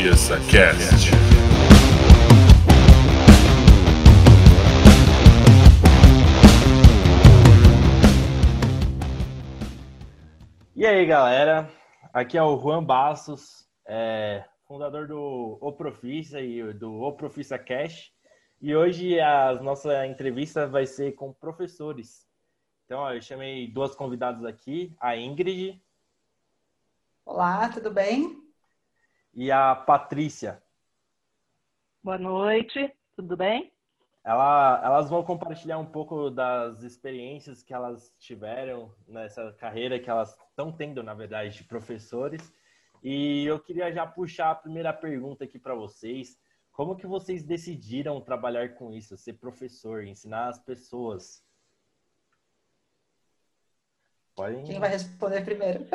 Conheça Cast. E aí, galera? Aqui é o Juan Bastos, é, fundador do O Profissa e do O Profissa Cash. E hoje a nossa entrevista vai ser com professores. Então, ó, eu chamei duas convidadas aqui, a Ingrid. Olá, tudo bem? E a Patrícia. Boa noite, tudo bem? Ela, elas vão compartilhar um pouco das experiências que elas tiveram nessa carreira que elas estão tendo, na verdade, de professores. E eu queria já puxar a primeira pergunta aqui para vocês. Como que vocês decidiram trabalhar com isso, ser professor, ensinar as pessoas? Podem... Quem vai responder primeiro?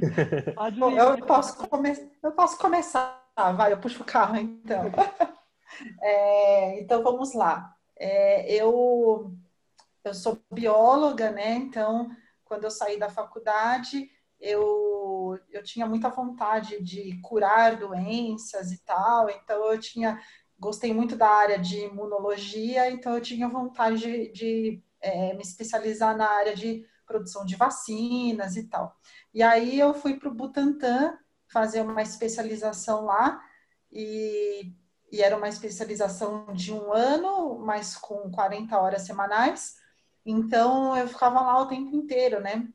Bom, eu, posso come... eu posso começar, vai, eu puxo o carro então. É, então vamos lá. É, eu, eu sou bióloga, né? Então, quando eu saí da faculdade, eu, eu tinha muita vontade de curar doenças e tal, então eu tinha gostei muito da área de imunologia, então eu tinha vontade de, de é, me especializar na área de produção de vacinas e tal. E aí eu fui para o Butantan fazer uma especialização lá e e era uma especialização de um ano, mas com 40 horas semanais. Então eu ficava lá o tempo inteiro, né?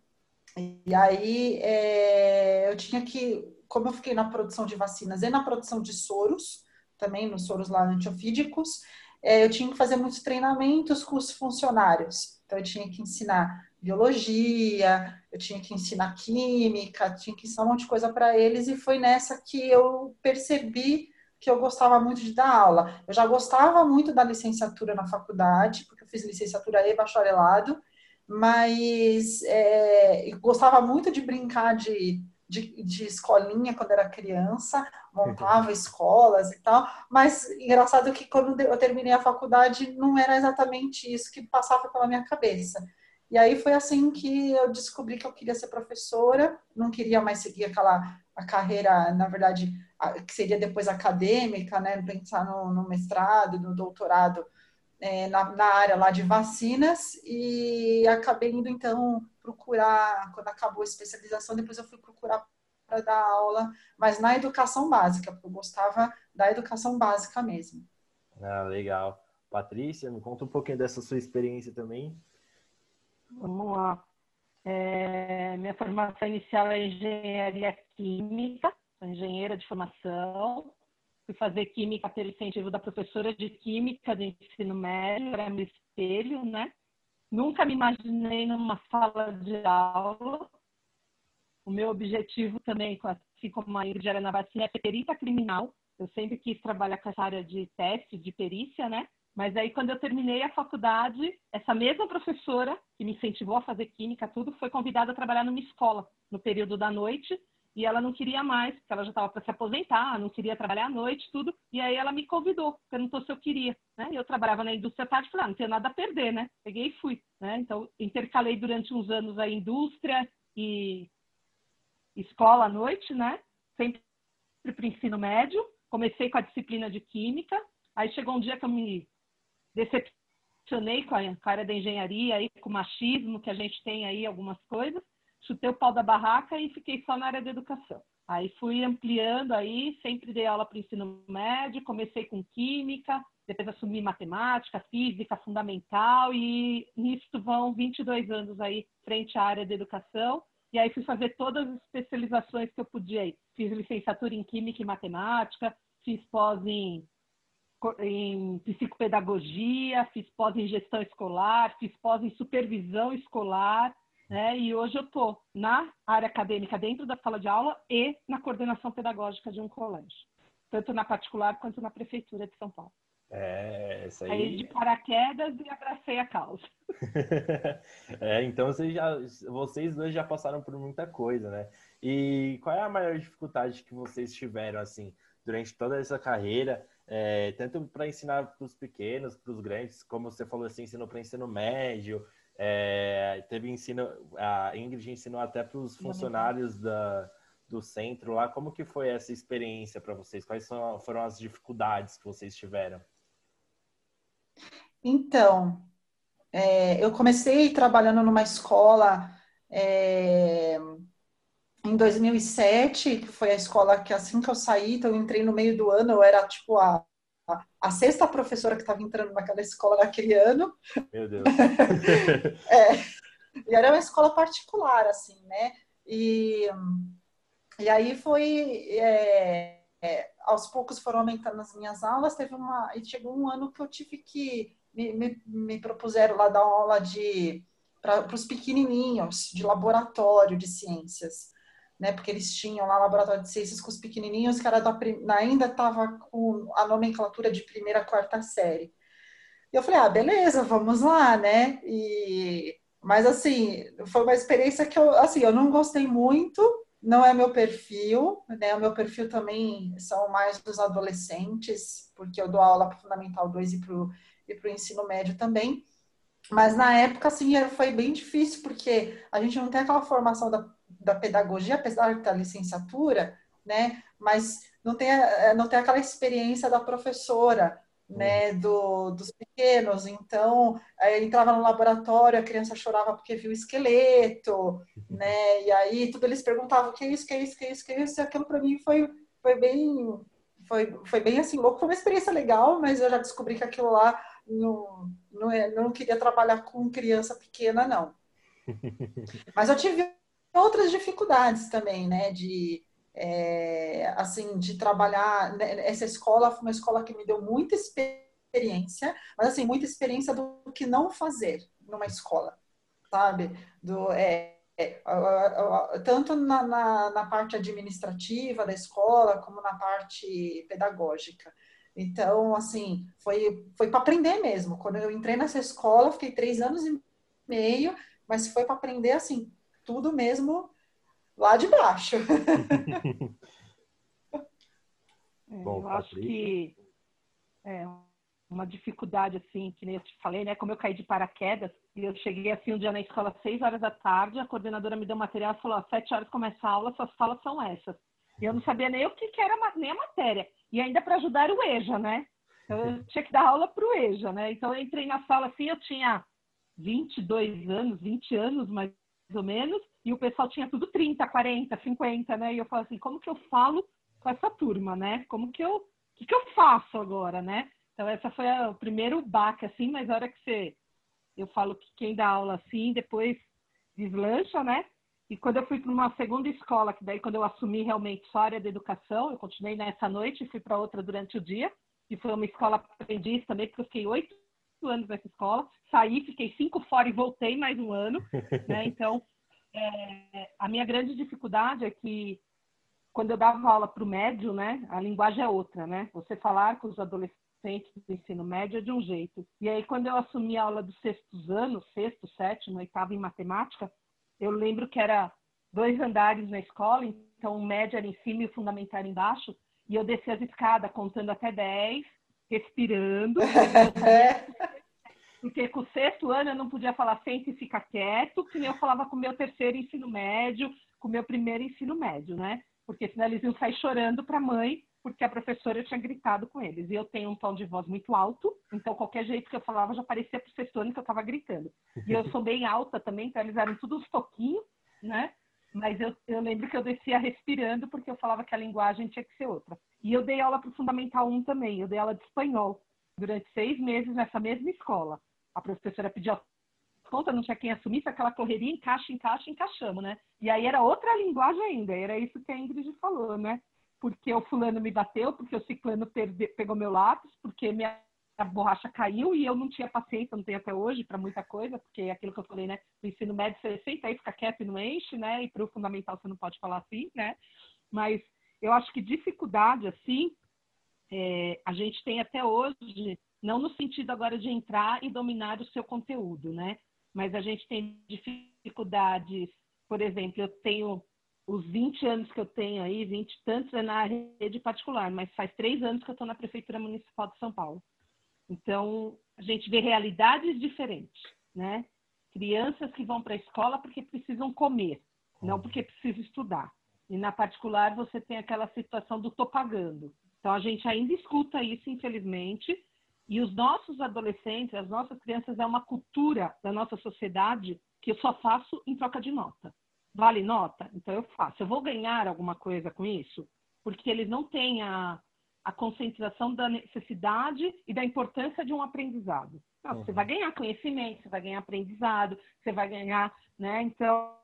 E aí é, eu tinha que, como eu fiquei na produção de vacinas e na produção de soros, também nos soros lá antiofídicos, é, eu tinha que fazer muitos treinamentos com os funcionários. Então eu tinha que ensinar biologia, eu tinha que ensinar química, tinha que ensinar um monte de coisa para eles, e foi nessa que eu percebi que eu gostava muito de dar aula. Eu já gostava muito da licenciatura na faculdade, porque eu fiz licenciatura e bacharelado, mas é, gostava muito de brincar de, de, de, escolinha quando era criança, montava escolas e tal, mas engraçado que quando eu terminei a faculdade não era exatamente isso que passava pela minha cabeça. E aí foi assim que eu descobri que eu queria ser professora, não queria mais seguir aquela a carreira, na verdade, que seria depois acadêmica, né, pensar no, no mestrado, no doutorado é, na, na, área lá de vacinas e acabei indo então procurar, quando acabou a especialização, depois eu fui procurar para dar aula, mas na educação básica, porque eu gostava da educação básica mesmo. Ah, legal. Patrícia, me conta um pouquinho dessa sua experiência também. Vamos lá. É, minha formação inicial é engenharia química, sou engenheira de formação. Fui fazer química pelo incentivo da professora de química do ensino médio, era meu espelho, né? Nunca me imaginei numa sala de aula. O meu objetivo também, assim como a Ingrid era na vacina, é perita criminal. Eu sempre quis trabalhar com essa área de teste, de perícia, né? Mas aí, quando eu terminei a faculdade, essa mesma professora que me incentivou a fazer química, tudo, foi convidada a trabalhar numa escola no período da noite e ela não queria mais, porque ela já estava para se aposentar, não queria trabalhar à noite, tudo. E aí ela me convidou, perguntou se eu queria, né? Eu trabalhava na indústria tarde, falei, ah, não tenho nada a perder, né? Peguei e fui, né? Então, intercalei durante uns anos a indústria e escola à noite, né? Sempre para o ensino médio. Comecei com a disciplina de química. Aí chegou um dia que eu me decepcionei com a, área da engenharia, aí, com o machismo que a gente tem aí, algumas coisas chutei o pau da barraca e fiquei só na área da educação. Aí fui ampliando aí, sempre dei aula para ensino médio, comecei com química, depois assumi matemática, física fundamental e nisso vão 22 anos aí frente à área da educação. E aí fui fazer todas as especializações que eu podia. Aí. Fiz licenciatura em química e matemática, fiz pós em, em psicopedagogia, fiz pós em gestão escolar, fiz pós em supervisão escolar né? E hoje eu estou na área acadêmica dentro da sala de aula e na coordenação pedagógica de um colégio, tanto na particular quanto na prefeitura de São Paulo. É, isso aí. Aí de paraquedas e abracei a causa. é, então vocês, já, vocês dois já passaram por muita coisa, né? E qual é a maior dificuldade que vocês tiveram, assim, durante toda essa carreira? É, tanto para ensinar para os pequenos, para os grandes, como você falou assim, ensinou para ensino médio, é, teve ensino, a Ingrid ensinou até para os funcionários da, do centro lá. Como que foi essa experiência para vocês? Quais são, foram as dificuldades que vocês tiveram? Então, é, eu comecei trabalhando numa escola é, em 2007, que foi a escola que assim que eu saí, então eu entrei no meio do ano, eu era tipo a, a, sexta professora que estava entrando naquela escola naquele ano. Meu Deus. é, e era uma escola particular, assim, né? E, e aí foi. É, é, aos poucos foram aumentando as minhas aulas, teve uma. E chegou um ano que eu tive que. Me, me, me propuseram lá dar aula de para os pequenininhos, de laboratório de ciências né? Porque eles tinham lá laboratório de ciências com os pequenininhos, que era da, ainda estava com a nomenclatura de primeira quarta série. E eu falei, ah, beleza, vamos lá, né? E mas assim, foi uma experiência que eu, assim, eu não gostei muito, não é meu perfil, né? O meu perfil também são mais dos adolescentes, porque eu dou aula para o Fundamental 2 e para o ensino médio também. Mas na época, assim, foi bem difícil, porque a gente não tem aquela formação da da pedagogia, apesar da licenciatura, né? Mas não tem, eh, não tem aquela experiência da professora, né? Uhum. Do, dos pequenos. Então, entrava no laboratório, a criança chorava porque viu o esqueleto, né? E aí tudo eles perguntavam: que é isso, que é isso, que é isso, que é isso? E aquilo para mim foi, foi bem. Foi, foi bem assim, louco. Foi uma experiência legal, mas eu já descobri que aquilo lá não, não, é, não queria trabalhar com criança pequena, não. Mas eu tive outras dificuldades também, né? De, é, assim, de trabalhar. Né, essa escola foi uma escola que me deu muita experiência, mas assim, muita experiência do que não fazer numa escola, sabe? Do, é, é, tanto na, na, na, parte administrativa da escola, como na parte pedagógica. Então, assim, foi, foi para aprender mesmo. Quando eu entrei nessa escola, fiquei três anos e meio, mas foi para aprender, assim, tudo mesmo lá de baixo. É, Bom, eu acho que é uma dificuldade, assim, que nem eu te falei, né? Como eu caí de paraquedas, e eu cheguei assim um dia na escola às seis horas da tarde, a coordenadora me deu material e falou, às sete horas começa a aula, suas falas são essas. E eu não sabia nem o que, que era nem a matéria. E ainda para ajudar o EJA, né? Eu tinha que dar aula para o EJA, né? Então eu entrei na sala assim, eu tinha 22 anos, 20 anos mais ou menos, e o pessoal tinha tudo 30, 40, 50, né? E eu falo assim, como que eu falo com essa turma, né? Como que eu, o que, que eu faço agora, né? Então essa foi a, o primeiro baque, assim, mas a hora que você, eu falo que quem dá aula assim, depois deslancha, né? E quando eu fui para uma segunda escola, que daí quando eu assumi realmente só a área da educação, eu continuei nessa noite e fui para outra durante o dia, e foi uma escola aprendiz também, porque eu fiquei oito anos nessa escola, saí, fiquei cinco fora e voltei mais um ano, né? Então, é, a minha grande dificuldade é que quando eu dava aula para o médio, né, a linguagem é outra, né? Você falar com os adolescentes do ensino médio é de um jeito. E aí, quando eu assumi a aula dos sextos anos, sexto, sétimo, oitavo em matemática, eu lembro que era dois andares na escola, então o médio era em cima e o fundamental era embaixo, e eu descia as escadas contando até dez, respirando. porque com o sexto ano eu não podia falar sente e fica quieto, que nem eu falava com o meu terceiro ensino médio, com o meu primeiro ensino médio, né? Porque senão eles iam sair chorando para a mãe, porque a professora tinha gritado com eles. E eu tenho um tom de voz muito alto, então qualquer jeito que eu falava já parecia para o sexto ano que eu estava gritando. E eu sou bem alta também, então eles eram tudo uns toquinhos, né? Mas eu, eu lembro que eu descia respirando, porque eu falava que a linguagem tinha que ser outra. E eu dei aula para o Fundamental 1 também, eu dei aula de espanhol durante seis meses nessa mesma escola a professora pediu conta, não tinha quem assumisse, aquela correria, encaixa, encaixa, encaixamos, né? E aí era outra linguagem ainda, era isso que a Ingrid falou, né? Porque o fulano me bateu, porque o ciclano perde, pegou meu lápis, porque minha a borracha caiu e eu não tinha paciência, não tenho até hoje para muita coisa, porque aquilo que eu falei, né? No ensino médio você senta aí, fica quieto e não enche, né? E para o fundamental você não pode falar assim, né? Mas eu acho que dificuldade, assim, é, a gente tem até hoje não no sentido agora de entrar e dominar o seu conteúdo, né? Mas a gente tem dificuldades, por exemplo, eu tenho os 20 anos que eu tenho aí, 20 tantos é na rede particular, mas faz três anos que eu estou na Prefeitura Municipal de São Paulo. Então, a gente vê realidades diferentes, né? Crianças que vão para a escola porque precisam comer, não porque precisam estudar. E na particular você tem aquela situação do tô pagando. Então a gente ainda escuta isso, infelizmente, e os nossos adolescentes, as nossas crianças, é uma cultura da nossa sociedade que eu só faço em troca de nota. Vale nota? Então eu faço. Eu vou ganhar alguma coisa com isso? Porque eles não têm a, a concentração da necessidade e da importância de um aprendizado. Não, uhum. Você vai ganhar conhecimento, você vai ganhar aprendizado, você vai ganhar, né? Então,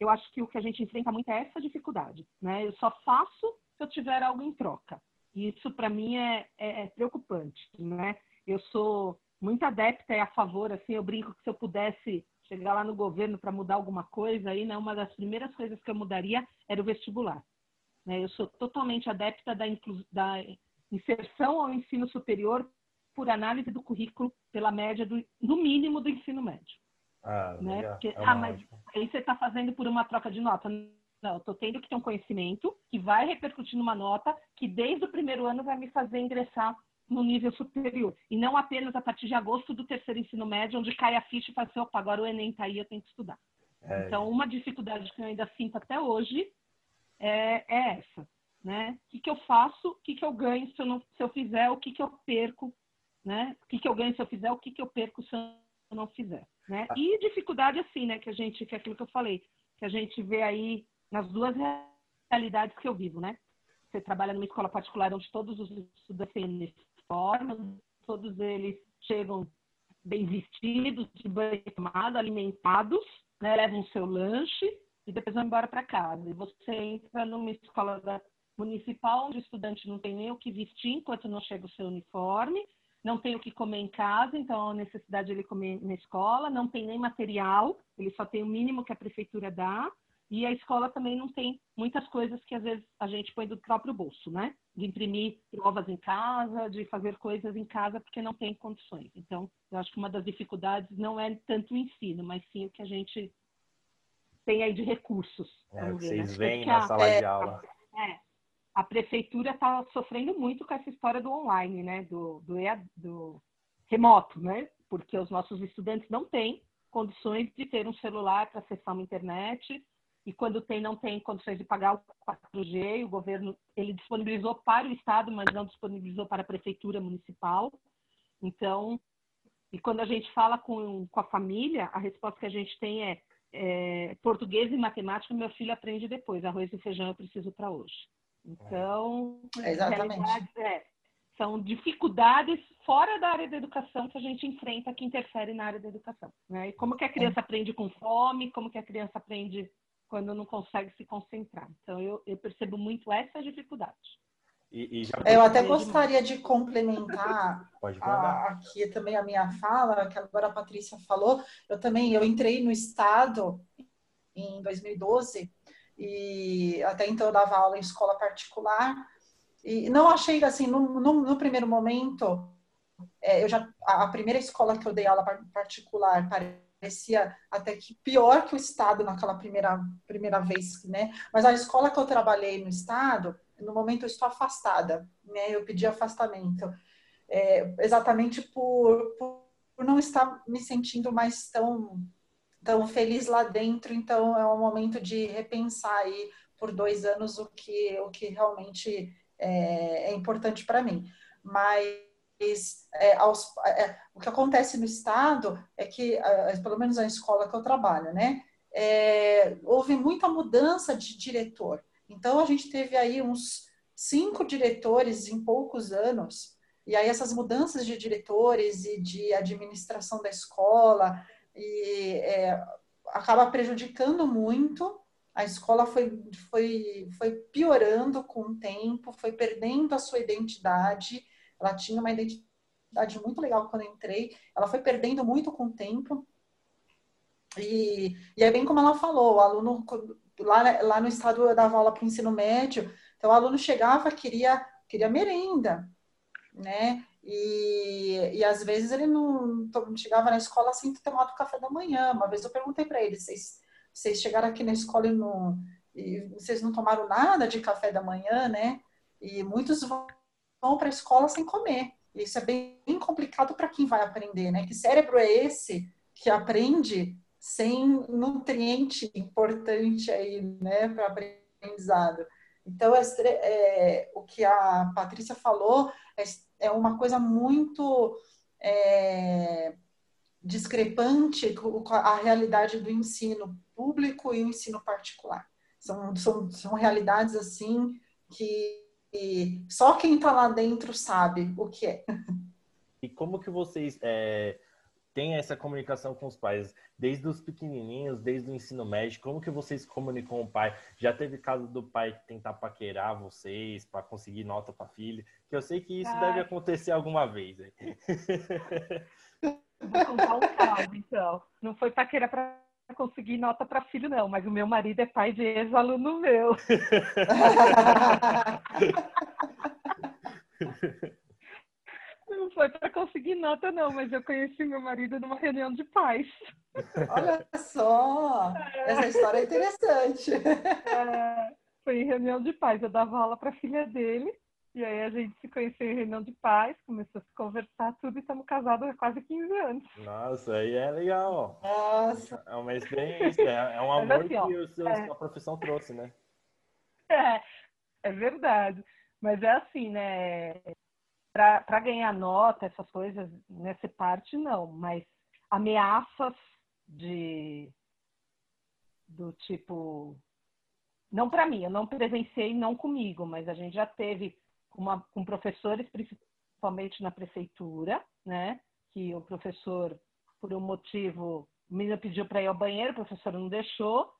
eu acho que o que a gente enfrenta muito é essa dificuldade, né? Eu só faço se eu tiver algo em troca. Isso, para mim, é, é, é, preocupante, né? Eu sou muito adepta e a favor, assim, eu brinco que se eu pudesse chegar lá no governo para mudar alguma coisa, aí, né, uma das primeiras coisas que eu mudaria era o vestibular. Né? Eu sou totalmente adepta da, da inserção ao ensino superior por análise do currículo pela média, do, no mínimo, do ensino médio. Ah, né? Porque, é ah, mas aí você está fazendo por uma troca de nota. Não, estou tendo que ter um conhecimento que vai repercutir numa nota que desde o primeiro ano vai me fazer ingressar no nível superior. E não apenas a partir de agosto do terceiro ensino médio, onde cai a ficha e fala assim, opa, agora o Enem está aí, eu tenho que estudar. É. Então, uma dificuldade que eu ainda sinto até hoje é, é essa. Né? O que, que eu faço, o que, que eu ganho se eu, não, se eu fizer, o que, que eu perco, né? O que, que eu ganho se eu fizer, o que, que eu perco se eu não fizer. Né? Ah. E dificuldade assim, né? Que a gente, que é aquilo que eu falei, que a gente vê aí nas duas realidades que eu vivo, né? Você trabalha numa escola particular onde todos os estudantes têm uniforme, todos eles chegam bem vestidos, de banho tomado, alimentados, né? levam o seu lanche e depois vão embora para casa. E você entra numa escola municipal onde o estudante não tem nem o que vestir enquanto não chega o seu uniforme, não tem o que comer em casa, então a necessidade de ele comer na escola, não tem nem material, ele só tem o mínimo que a prefeitura dá, e a escola também não tem muitas coisas que às vezes a gente põe do próprio bolso, né? De imprimir provas em casa, de fazer coisas em casa porque não tem condições. Então, eu acho que uma das dificuldades não é tanto o ensino, mas sim o que a gente tem aí de recursos. É, ver, vocês né? veem na a, sala é, de aula. É, a prefeitura está sofrendo muito com essa história do online, né? Do, do, do remoto, né? Porque os nossos estudantes não têm condições de ter um celular para acessar uma internet e quando tem não tem condições de pagar o 4G, o governo ele disponibilizou para o estado, mas não disponibilizou para a prefeitura municipal. Então, e quando a gente fala com, com a família, a resposta que a gente tem é é, português e matemática meu filho aprende depois, arroz e feijão eu preciso para hoje. Então, é exatamente. É, são dificuldades fora da área da educação que a gente enfrenta que interfere na área da educação. Né? E como que a criança aprende com fome, como que a criança aprende quando não consegue se concentrar. Então, eu, eu percebo muito essa dificuldade. E, e eu até gostaria de complementar a, aqui também a minha fala, que agora a Patrícia falou. Eu também eu entrei no Estado em 2012 e até então eu dava aula em escola particular e não achei assim no, no, no primeiro momento é, eu já a primeira escola que eu dei aula particular parecia até que pior que o estado naquela primeira primeira vez né mas a escola que eu trabalhei no estado no momento eu estou afastada, né? Eu pedi afastamento, é, exatamente por, por, por, não estar me sentindo mais tão, tão feliz lá dentro. Então é um momento de repensar aí por dois anos o que, o que realmente é, é importante para mim. Mas é, aos, é, o que acontece no estado é que, pelo menos na escola que eu trabalho, né? É, houve muita mudança de diretor. Então, a gente teve aí uns cinco diretores em poucos anos, e aí essas mudanças de diretores e de administração da escola e, é, acaba prejudicando muito. A escola foi, foi, foi piorando com o tempo, foi perdendo a sua identidade. Ela tinha uma identidade muito legal quando eu entrei, ela foi perdendo muito com o tempo. E, e é bem como ela falou, o aluno lá, lá no estado eu dava aula para o ensino médio, então o aluno chegava, queria, queria merenda, né? E, e às vezes ele não chegava na escola sem ter tomado café da manhã. Uma vez eu perguntei para ele, vocês, vocês chegaram aqui na escola e, não, e vocês não tomaram nada de café da manhã, né? E muitos vão para a escola sem comer. Isso é bem complicado para quem vai aprender, né? Que cérebro é esse que aprende sem nutriente importante aí, né, para aprendizado. Então, é, é, o que a Patrícia falou é, é uma coisa muito é, discrepante com a realidade do ensino público e o ensino particular. São, são, são realidades assim que só quem está lá dentro sabe o que é. E como que vocês é, têm essa comunicação com os pais? Desde os pequenininhos, desde o ensino médio, como que vocês comunicam com o pai? Já teve caso do pai tentar paquerar vocês para conseguir nota para filha? Que eu sei que isso ah. deve acontecer alguma vez. Vou contar um caso, então. Não foi paquera para conseguir nota para filho, não, mas o meu marido é pai de ex-aluno meu. Não foi para conseguir nota, não, mas eu conheci meu marido numa reunião de pais. Olha só! É. Essa história é interessante. É, foi em reunião de pais. Eu dava aula para a filha dele. E aí a gente se conheceu em reunião de pais, começou a se conversar tudo e estamos casados há quase 15 anos. Nossa, aí é legal. Nossa. É uma experiência, é, é um amor assim, ó, que o seu, é... a profissão trouxe, né? É, é verdade. Mas é assim, né? Para ganhar nota, essas coisas, nessa parte, não. Mas ameaças de do tipo não para mim, eu não presenciei não comigo, mas a gente já teve uma, com professores, principalmente na prefeitura, né? Que o professor, por um motivo, o menino pediu para ir ao banheiro, o professor não deixou,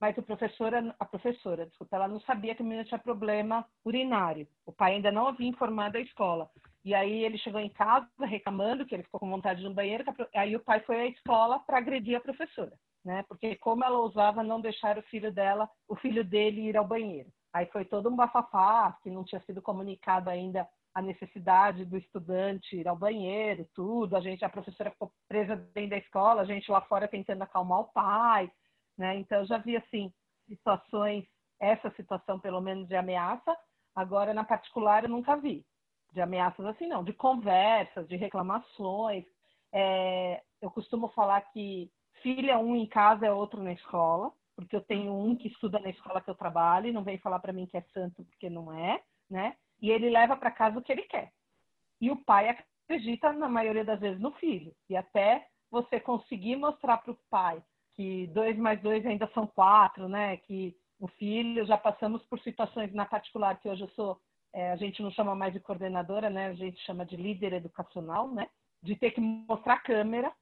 mas o professor, a professora, desculpa, ela não sabia que o menino tinha problema urinário. O pai ainda não havia informado a escola. E aí ele chegou em casa reclamando que ele ficou com vontade de no banheiro, aí o pai foi à escola para agredir a professora, né? Porque como ela ousava não deixar o filho dela, o filho dele ir ao banheiro. Aí foi todo um bafafá, que não tinha sido comunicado ainda a necessidade do estudante ir ao banheiro, tudo. A gente, a professora ficou presa dentro da escola, a gente lá fora tentando acalmar o pai, né? Então eu já vi assim situações, essa situação pelo menos de ameaça. Agora na particular eu nunca vi de ameaças assim não, de conversas, de reclamações. É, eu costumo falar que filha um em casa é outro na escola porque eu tenho um que estuda na escola que eu trabalho e não vem falar para mim que é santo porque não é, né? E ele leva para casa o que ele quer. E o pai acredita na maioria das vezes no filho. E até você conseguir mostrar para o pai que dois mais dois ainda são quatro, né? Que o filho já passamos por situações na particular que hoje eu sou, é, a gente não chama mais de coordenadora, né? A gente chama de líder educacional, né? De ter que mostrar câmera.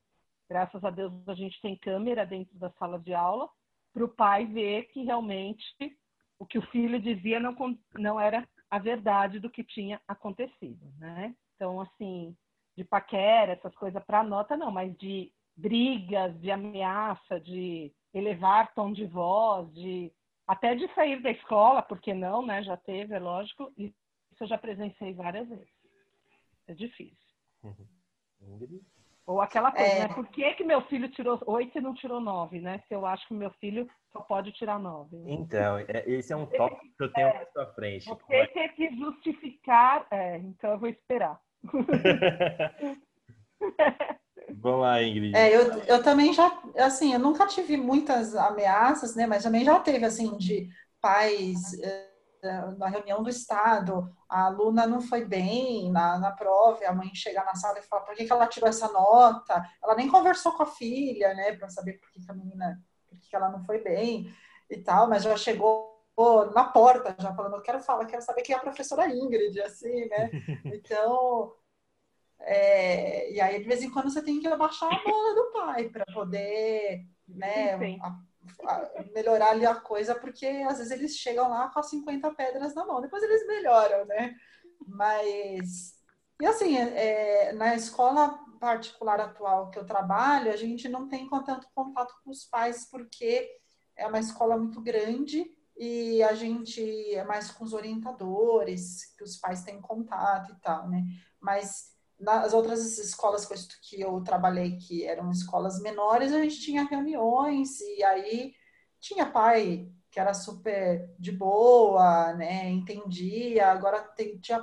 Graças a Deus a gente tem câmera dentro da sala de aula para o pai ver que realmente o que o filho dizia não, não era a verdade do que tinha acontecido, né? Então, assim, de paquera, essas coisas para nota, não, mas de brigas, de ameaça, de elevar tom de voz, de até de sair da escola, porque não, né? Já teve, é lógico, isso eu já presenciei várias vezes. É difícil. Uhum. Ou aquela coisa, é... né? Por que, que meu filho tirou oito e não tirou nove, né? Se eu acho que meu filho só pode tirar nove. Né? Então, é, esse é um tópico que eu tenho é, pra frente. Você é? tem que justificar. É, então eu vou esperar. Vamos lá, Ingrid. É, eu, eu também já, assim, eu nunca tive muitas ameaças, né? Mas também já teve, assim, de pais na reunião do Estado, a aluna não foi bem na, na prova, a mãe chega na sala e fala por que, que ela tirou essa nota, ela nem conversou com a filha, né, para saber por que, que a menina, por que, que ela não foi bem e tal, mas já chegou na porta, já falando, eu quero falar, quero saber quem é a professora Ingrid, assim, né, então... É, e aí, de vez em quando, você tem que abaixar a bola do pai para poder né, a, melhorar ali a coisa, porque às vezes eles chegam lá com as 50 pedras na mão, depois eles melhoram, né? Mas. E assim, é, na escola particular atual que eu trabalho, a gente não tem tanto contato com os pais, porque é uma escola muito grande e a gente é mais com os orientadores, que os pais têm contato e tal, né? Mas nas outras escolas que eu trabalhei, que eram escolas menores, a gente tinha reuniões e aí tinha pai que era super de boa, né, entendia. Agora tem, tinha,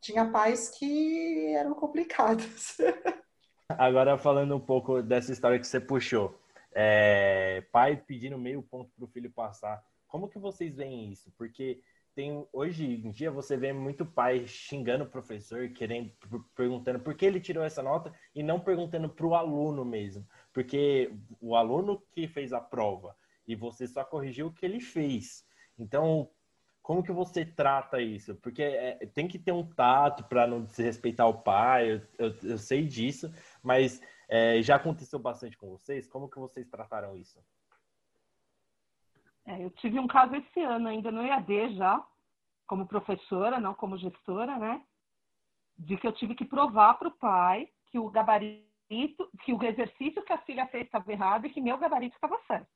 tinha pais que eram complicados. Agora falando um pouco dessa história que você puxou, é, pai pedindo meio ponto para o filho passar. como que vocês veem isso? Porque tem hoje em dia você vê muito pai xingando o professor, querendo perguntando por que ele tirou essa nota e não perguntando para o aluno mesmo, porque o aluno que fez a prova e você só corrigiu o que ele fez. Então, como que você trata isso? Porque é, tem que ter um tato para não desrespeitar o pai, eu, eu, eu sei disso, mas é, já aconteceu bastante com vocês? Como que vocês trataram isso? É, eu tive um caso esse ano ainda no EAD já, como professora, não como gestora, né? De que eu tive que provar para o pai que o gabarito, que o exercício que a filha fez estava errado e que meu gabarito estava certo.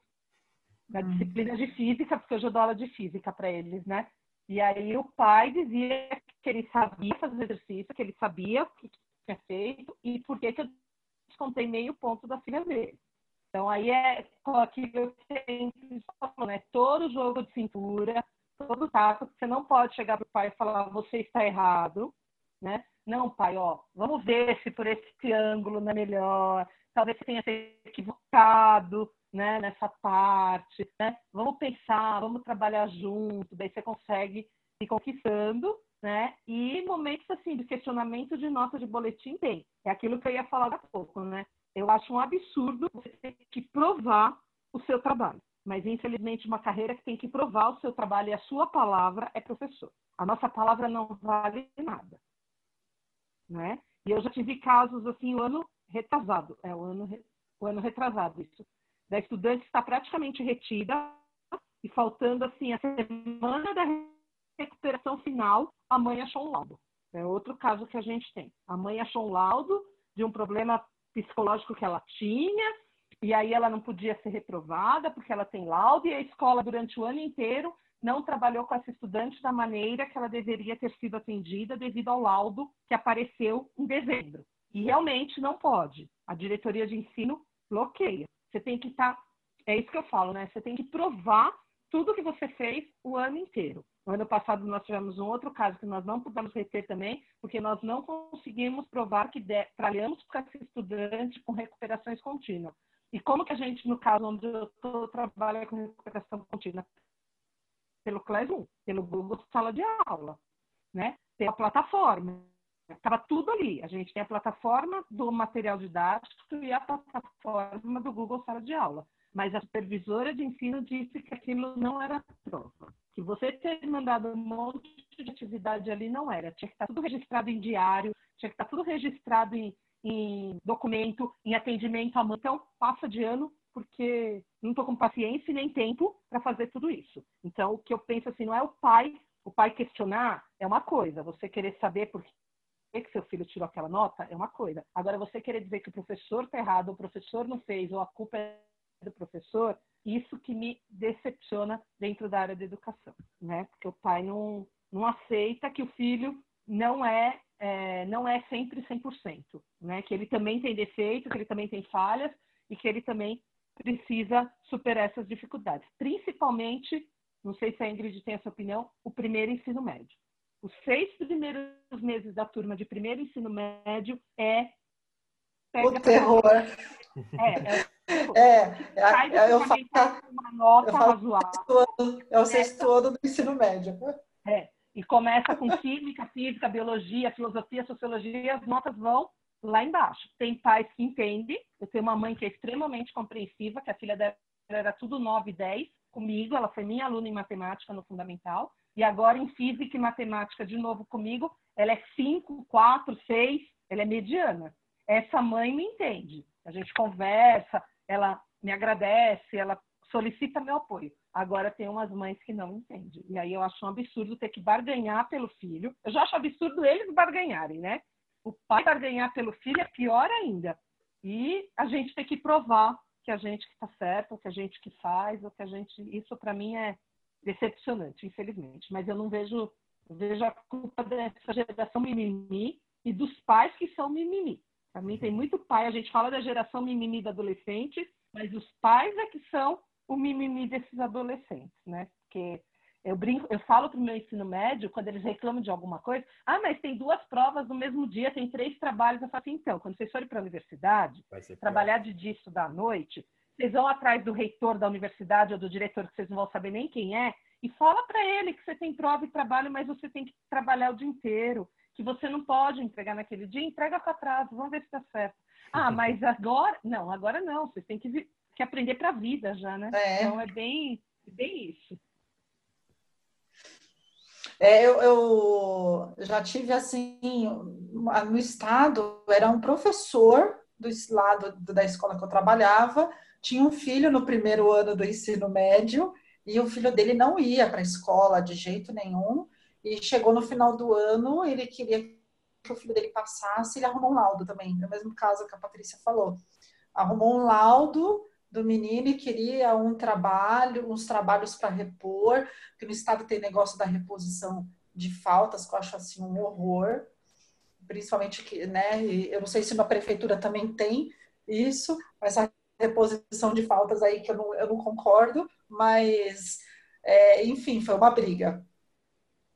Na uhum. disciplina de física, porque eu já dou aula de física para eles, né? E aí o pai dizia que ele sabia fazer exercício, que ele sabia o que tinha feito e por que, que eu descontei meio ponto da filha dele. Então, aí é aquilo que a gente falou, né? Todo jogo de cintura, todo taco, você não pode chegar para o pai e falar, você está errado, né? Não, pai, ó, vamos ver se por esse ângulo não é melhor, talvez você tenha se equivocado, né, nessa parte, né? Vamos pensar, vamos trabalhar junto, daí você consegue ir conquistando, né? E momentos assim de questionamento de nota de boletim tem. É aquilo que eu ia falar há pouco, né? Eu acho um absurdo você ter que provar o seu trabalho. Mas, infelizmente, uma carreira que tem que provar o seu trabalho e a sua palavra é professor. A nossa palavra não vale nada. Né? E eu já tive casos assim, o ano retrasado, é o ano, o ano retrasado isso, da estudante está praticamente retida e faltando assim a semana da recuperação final, a mãe achou um laudo. É outro caso que a gente tem. A mãe achou um laudo de um problema psicológico que ela tinha, e aí ela não podia ser reprovada porque ela tem laudo, e a escola, durante o ano inteiro, não trabalhou com essa estudante da maneira que ela deveria ter sido atendida devido ao laudo que apareceu em dezembro. E realmente não pode. A diretoria de ensino bloqueia. Você tem que estar. Tá, é isso que eu falo, né? Você tem que provar tudo que você fez o ano inteiro. No ano passado nós tivemos um outro caso que nós não pudemos reter também, porque nós não conseguimos provar que de, trabalhamos com esse estudante com recuperações contínuas. E como que a gente, no caso onde eu estou, trabalha com recuperação contínua? Pelo Classroom, pelo Google Sala de Aula, né? Tem a plataforma. Estava tudo ali. A gente tem a plataforma do material didático e a plataforma do Google Sala de Aula. Mas a supervisora de ensino disse que aquilo não era prova que você ter mandado um monte de atividade ali não era. Tinha que estar tudo registrado em diário, tinha que estar tudo registrado em, em documento, em atendimento à mão. Então, passa de ano porque não estou com paciência nem tempo para fazer tudo isso. Então, o que eu penso assim, não é o pai, o pai questionar é uma coisa, você querer saber por que, que seu filho tirou aquela nota é uma coisa. Agora, você querer dizer que o professor está errado, o professor não fez, ou a culpa é do professor, isso que me decepciona dentro da área da educação, né? Porque o pai não, não aceita que o filho não é, é não é sempre 100%, né? Que ele também tem defeitos, que ele também tem falhas e que ele também precisa superar essas dificuldades. Principalmente, não sei se a Ingrid tem essa opinião, o primeiro ensino médio. Os seis primeiros meses da turma de primeiro ensino médio é o terror. É, é é, é, é eu falo, uma nota eu falo razoável. É o sexto ano do ensino médio. É, e começa com química, física, biologia, filosofia, sociologia, as notas vão lá embaixo. Tem pais que entendem, eu tenho uma mãe que é extremamente compreensiva, que a filha dela era tudo 9, 10 comigo, ela foi minha aluna em matemática no fundamental, e agora em física e matemática de novo comigo, ela é 5, 4, 6, ela é mediana. Essa mãe me entende. A gente conversa, ela me agradece, ela solicita meu apoio. Agora tem umas mães que não entendem. E aí eu acho um absurdo ter que barganhar pelo filho. Eu já acho absurdo eles barganharem, né? O pai barganhar pelo filho é pior ainda. E a gente tem que provar que a gente que está certo, que a gente que faz, ou que a gente. Isso para mim é decepcionante, infelizmente. Mas eu não vejo, eu vejo a culpa dessa geração mimimi e dos pais que são mimimi. Para mim tem muito pai, a gente fala da geração mimimi da adolescente, mas os pais é que são o mimimi desses adolescentes, né? Porque eu brinco, eu falo para o meu ensino médio, quando eles reclamam de alguma coisa, ah, mas tem duas provas no mesmo dia, tem três trabalhos. Eu falo assim, então, quando vocês forem para a universidade, trabalhar de dia e estudar à noite, vocês vão atrás do reitor da universidade ou do diretor, que vocês não vão saber nem quem é, e fala para ele que você tem prova e trabalho, mas você tem que trabalhar o dia inteiro, que você não pode entregar naquele dia, entrega para trás, vamos ver se está certo. Ah, mas agora, não, agora não, vocês têm que, que aprender para a vida já, né? É. Então é bem, bem isso. É, eu, eu, já tive assim, no estado, era um professor do lado da escola que eu trabalhava, tinha um filho no primeiro ano do ensino médio e o filho dele não ia para a escola de jeito nenhum. E chegou no final do ano, ele queria que o filho dele passasse, ele arrumou um laudo também, no mesmo caso que a Patrícia falou. Arrumou um laudo do menino e queria um trabalho, uns trabalhos para repor, que no estado tem negócio da reposição de faltas, que eu acho assim um horror, principalmente que, né, eu não sei se na prefeitura também tem isso, mas a reposição de faltas aí que eu não, eu não concordo, mas é, enfim, foi uma briga.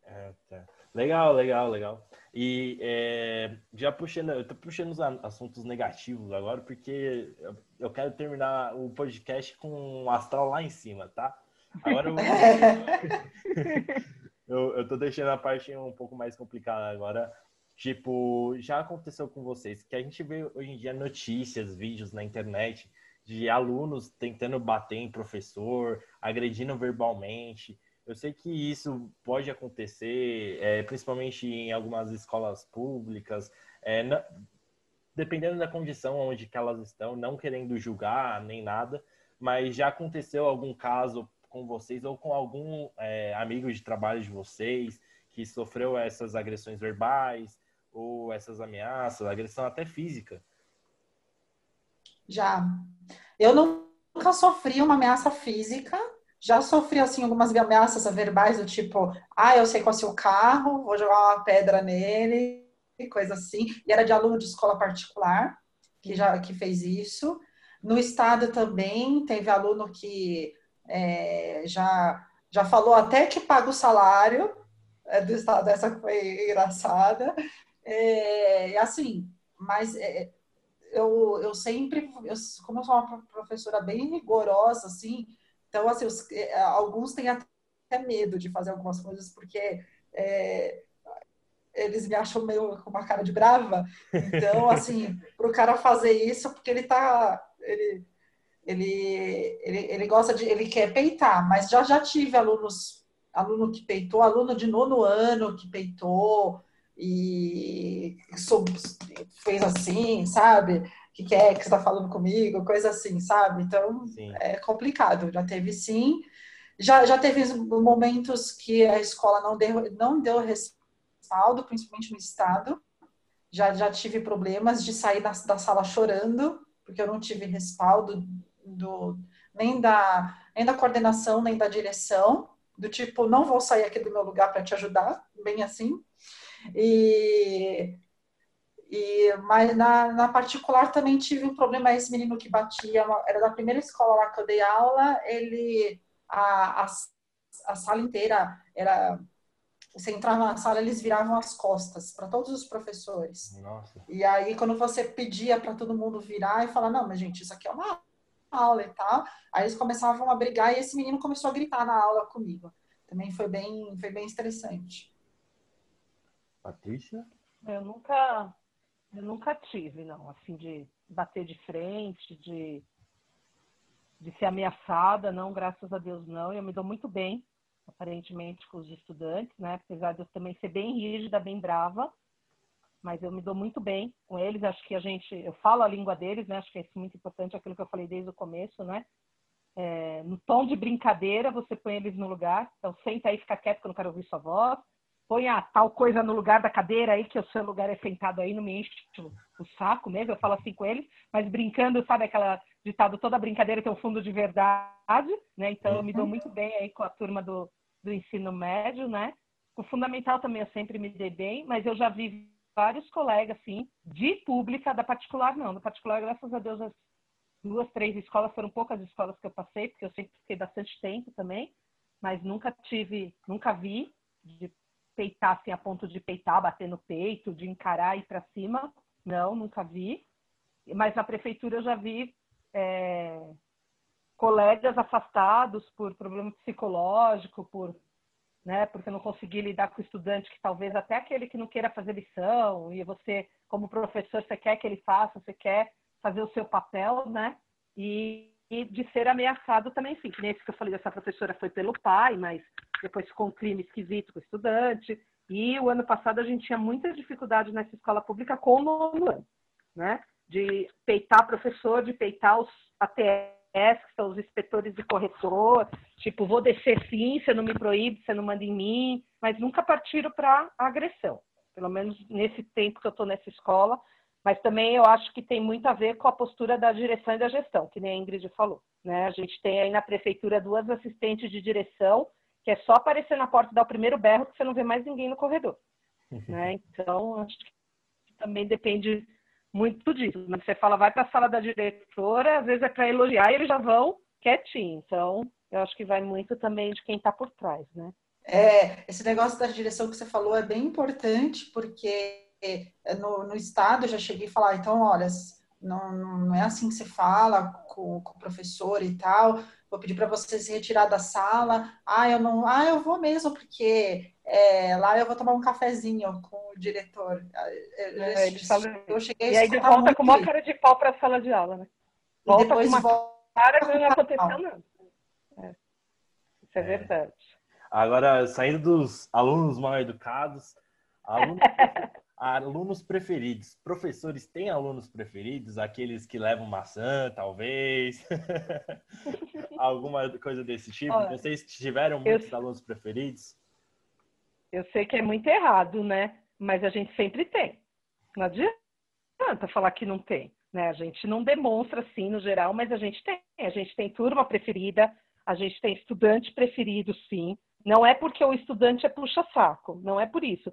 É, tá. Legal, legal, legal. E é, já puxando, eu tô puxando os assuntos negativos agora, porque eu, quero terminar o podcast com o astral lá em cima, tá? Agora eu, eu, eu tô deixando a parte um pouco mais complicada agora. Tipo, já aconteceu com vocês que a gente vê hoje em dia notícias, vídeos na internet de alunos tentando bater em professor, agredindo verbalmente. Eu sei que isso pode acontecer, é, principalmente em algumas escolas públicas, é, não, dependendo da condição onde que elas estão, não querendo julgar nem nada, mas já aconteceu algum caso com vocês ou com algum é, amigo de trabalho de vocês que sofreu essas agressões verbais ou essas ameaças, agressão até física? Já. Eu nunca sofri uma ameaça física, já sofri, assim, algumas ameaças verbais do tipo, ah, eu sei qual é o seu carro, vou jogar uma pedra nele, coisa assim. E era de aluno de escola particular que já que fez isso. No estado também teve aluno que é, já, já falou até que paga o salário é, do estado, essa foi engraçada. É, assim, mas é, eu, eu sempre, eu, como eu sou uma professora bem rigorosa, assim, então, assim, os, é, alguns têm até medo de fazer algumas coisas, porque é, eles me acham meio com uma cara de brava. Então, assim, para o cara fazer isso, porque ele tá. Ele, ele, ele, ele gosta de. Ele quer peitar, mas já, já tive alunos, aluno que peitou, aluno de nono ano que peitou e fez assim, sabe? Que, que é que está falando comigo, coisa assim, sabe? Então sim. é complicado. Já teve sim. Já, já teve momentos que a escola não deu, não deu respaldo, principalmente no estado. Já, já tive problemas de sair da, da sala chorando, porque eu não tive respaldo do, nem, da, nem da coordenação, nem da direção. Do tipo, não vou sair aqui do meu lugar para te ajudar, bem assim. E e, mas na, na particular também tive um problema, esse menino que batia, era da primeira escola lá que eu dei aula, ele, a, a, a sala inteira era, você entrava na sala, eles viravam as costas para todos os professores. Nossa. E aí, quando você pedia para todo mundo virar e falar, não, mas gente, isso aqui é uma aula e tal, aí eles começavam a brigar e esse menino começou a gritar na aula comigo. Também foi bem, foi bem estressante. Patrícia? Eu nunca eu nunca tive, não, assim, de bater de frente, de, de ser ameaçada, não, graças a Deus não. Eu me dou muito bem, aparentemente, com os estudantes, né? Apesar de eu também ser bem rígida, bem brava, mas eu me dou muito bem com eles. Acho que a gente, eu falo a língua deles, né? Acho que é isso muito importante, aquilo que eu falei desde o começo, né? É, no tom de brincadeira, você põe eles no lugar. Então, senta aí, fica quieto que eu não quero ouvir sua voz põe a tal coisa no lugar da cadeira aí, que o seu lugar é sentado aí, não me enche o saco mesmo, eu falo assim com eles, mas brincando, sabe aquela ditado, toda brincadeira tem um fundo de verdade, né? Então eu me dou uhum. muito bem aí com a turma do, do ensino médio, né? O fundamental também eu sempre me dei bem, mas eu já vi vários colegas, assim, de pública, da particular não. Da particular, graças a Deus, as duas, três escolas foram poucas escolas que eu passei, porque eu sempre fiquei bastante tempo também, mas nunca tive, nunca vi de peitar assim a ponto de peitar, bater no peito, de encarar e ir para cima. Não, nunca vi. Mas na prefeitura eu já vi é, colegas afastados por problema psicológico, por né, porque não consegui lidar com o estudante que talvez até aquele que não queira fazer lição e você, como professor, você quer que ele faça, você quer fazer o seu papel, né? E, e de ser ameaçado também, enfim, nesse que eu falei dessa professora foi pelo pai, mas depois ficou um crime esquisito com o estudante. E o ano passado a gente tinha muita dificuldade nessa escola pública com o nono ano, né? De peitar professor, de peitar os ATS, que são os inspetores de corretor, tipo, vou descer sim, você não me proíbe, você não manda em mim, mas nunca partiram para agressão, pelo menos nesse tempo que eu estou nessa escola. Mas também eu acho que tem muito a ver com a postura da direção e da gestão, que nem a Ingrid falou. Né? A gente tem aí na prefeitura duas assistentes de direção que é só aparecer na porta e dar o primeiro berro que você não vê mais ninguém no corredor. né? Então, acho que também depende muito disso. Né? Você fala, vai para a sala da diretora, às vezes é para elogiar e eles já vão quietinho. Então, eu acho que vai muito também de quem está por trás, né? É, esse negócio da direção que você falou é bem importante, porque no, no estado eu já cheguei a falar, então, olha, não, não é assim que você fala com, com o professor e tal, vou pedir para você se retirar da sala. Ah, eu não, ah, eu vou mesmo, porque é, lá eu vou tomar um cafezinho com o diretor. Eu, é, eu cheguei a E aí de volta com uma cara de pau para a sala de aula, né? Volta e depois com uma volta cara que não aconteceu nada. É. Isso é, é, verdade. Agora, saindo dos alunos mal educados, alunos alunos preferidos. Professores têm alunos preferidos? Aqueles que levam maçã, talvez? Alguma coisa desse tipo? Olha, Vocês tiveram muitos eu, alunos preferidos? Eu sei que é muito errado, né? Mas a gente sempre tem. Não adianta falar que não tem. Né? A gente não demonstra assim no geral, mas a gente tem. A gente tem turma preferida, a gente tem estudante preferido, sim. Não é porque o estudante é puxa-saco, não é por isso.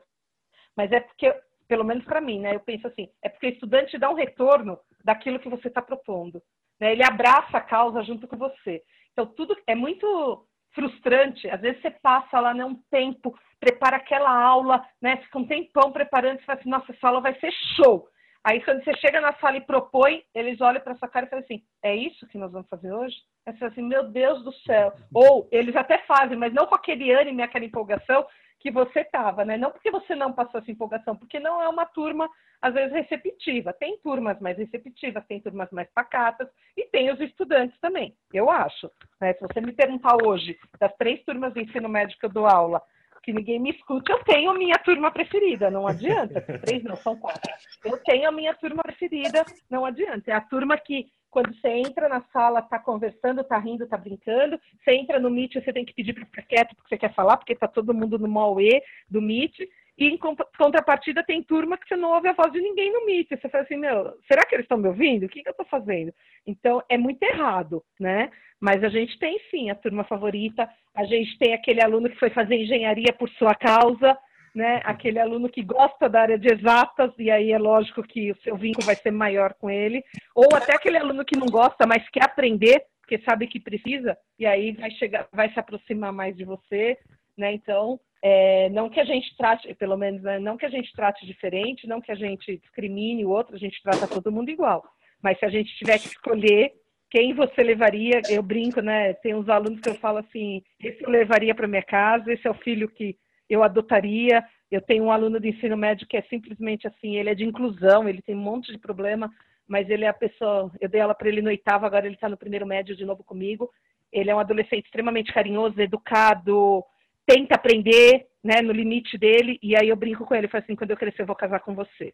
Mas é porque pelo menos para mim, né? Eu penso assim, é porque o estudante dá um retorno daquilo que você está propondo. Né? Ele abraça a causa junto com você. Então, tudo é muito frustrante. Às vezes você passa lá né, um tempo, prepara aquela aula, né? Fica um tempão preparando, você fala assim, nossa, essa aula vai ser show. Aí quando você chega na sala e propõe, eles olham para sua cara e falam assim, é isso que nós vamos fazer hoje? Aí você fala assim, meu Deus do céu. Ou eles até fazem, mas não com aquele ânimo e aquela empolgação, que você estava, né? Não porque você não passou essa empolgação, porque não é uma turma, às vezes, receptiva. Tem turmas mais receptivas, tem turmas mais pacatas e tem os estudantes também, eu acho. Né? Se você me perguntar hoje, das três turmas de ensino médio que eu dou aula, que ninguém me escute, eu tenho minha turma preferida, não adianta. Três não, são quatro. Eu tenho a minha turma preferida, não adianta. É a turma que quando você entra na sala, está conversando, está rindo, está brincando. Você entra no Meet, você tem que pedir para ficar quieto porque você quer falar, porque está todo mundo no Mauê do Meet. E em contrapartida tem turma que você não ouve a voz de ninguém no Meet. Você fala assim, meu, será que eles estão me ouvindo? O que, que eu estou fazendo? Então é muito errado, né? Mas a gente tem sim a turma favorita. A gente tem aquele aluno que foi fazer engenharia por sua causa né? Aquele aluno que gosta da área de exatas, e aí é lógico que o seu vínculo vai ser maior com ele, ou até aquele aluno que não gosta, mas quer aprender, porque sabe que precisa, e aí vai chegar, vai se aproximar mais de você, né? Então, é, não que a gente trate, pelo menos, né? não que a gente trate diferente, não que a gente discrimine o outro, a gente trata todo mundo igual. Mas se a gente tiver que escolher quem você levaria, eu brinco, né? Tem uns alunos que eu falo assim, esse eu levaria para minha casa, esse é o filho que eu adotaria. Eu tenho um aluno de ensino médio que é simplesmente assim, ele é de inclusão, ele tem um monte de problema, mas ele é a pessoa. Eu dei aula para ele no oitavo, agora ele está no primeiro médio de novo comigo. Ele é um adolescente extremamente carinhoso, educado, tenta aprender, né, no limite dele. E aí eu brinco com ele, falo assim, quando eu crescer eu vou casar com você,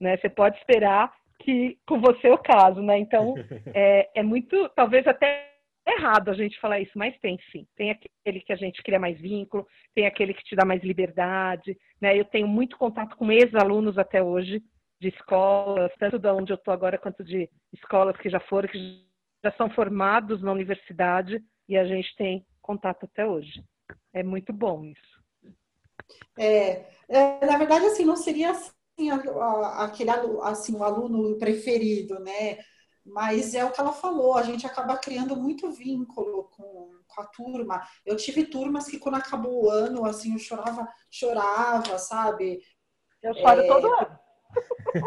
né? Você pode esperar que com você eu caso, né? Então é, é muito, talvez até errado a gente falar isso, mas tem sim. Tem aquele que a gente cria mais vínculo, tem aquele que te dá mais liberdade. Né? Eu tenho muito contato com ex-alunos até hoje, de escolas, tanto da onde eu estou agora, quanto de escolas que já foram, que já são formados na universidade, e a gente tem contato até hoje. É muito bom isso. É, é na verdade, assim, não seria assim, aquele assim, o aluno preferido, né? mas é o que ela falou, a gente acaba criando muito vínculo com, com a turma. Eu tive turmas que quando acabou o ano, assim, eu chorava, chorava, sabe? Eu choro é... todo ano.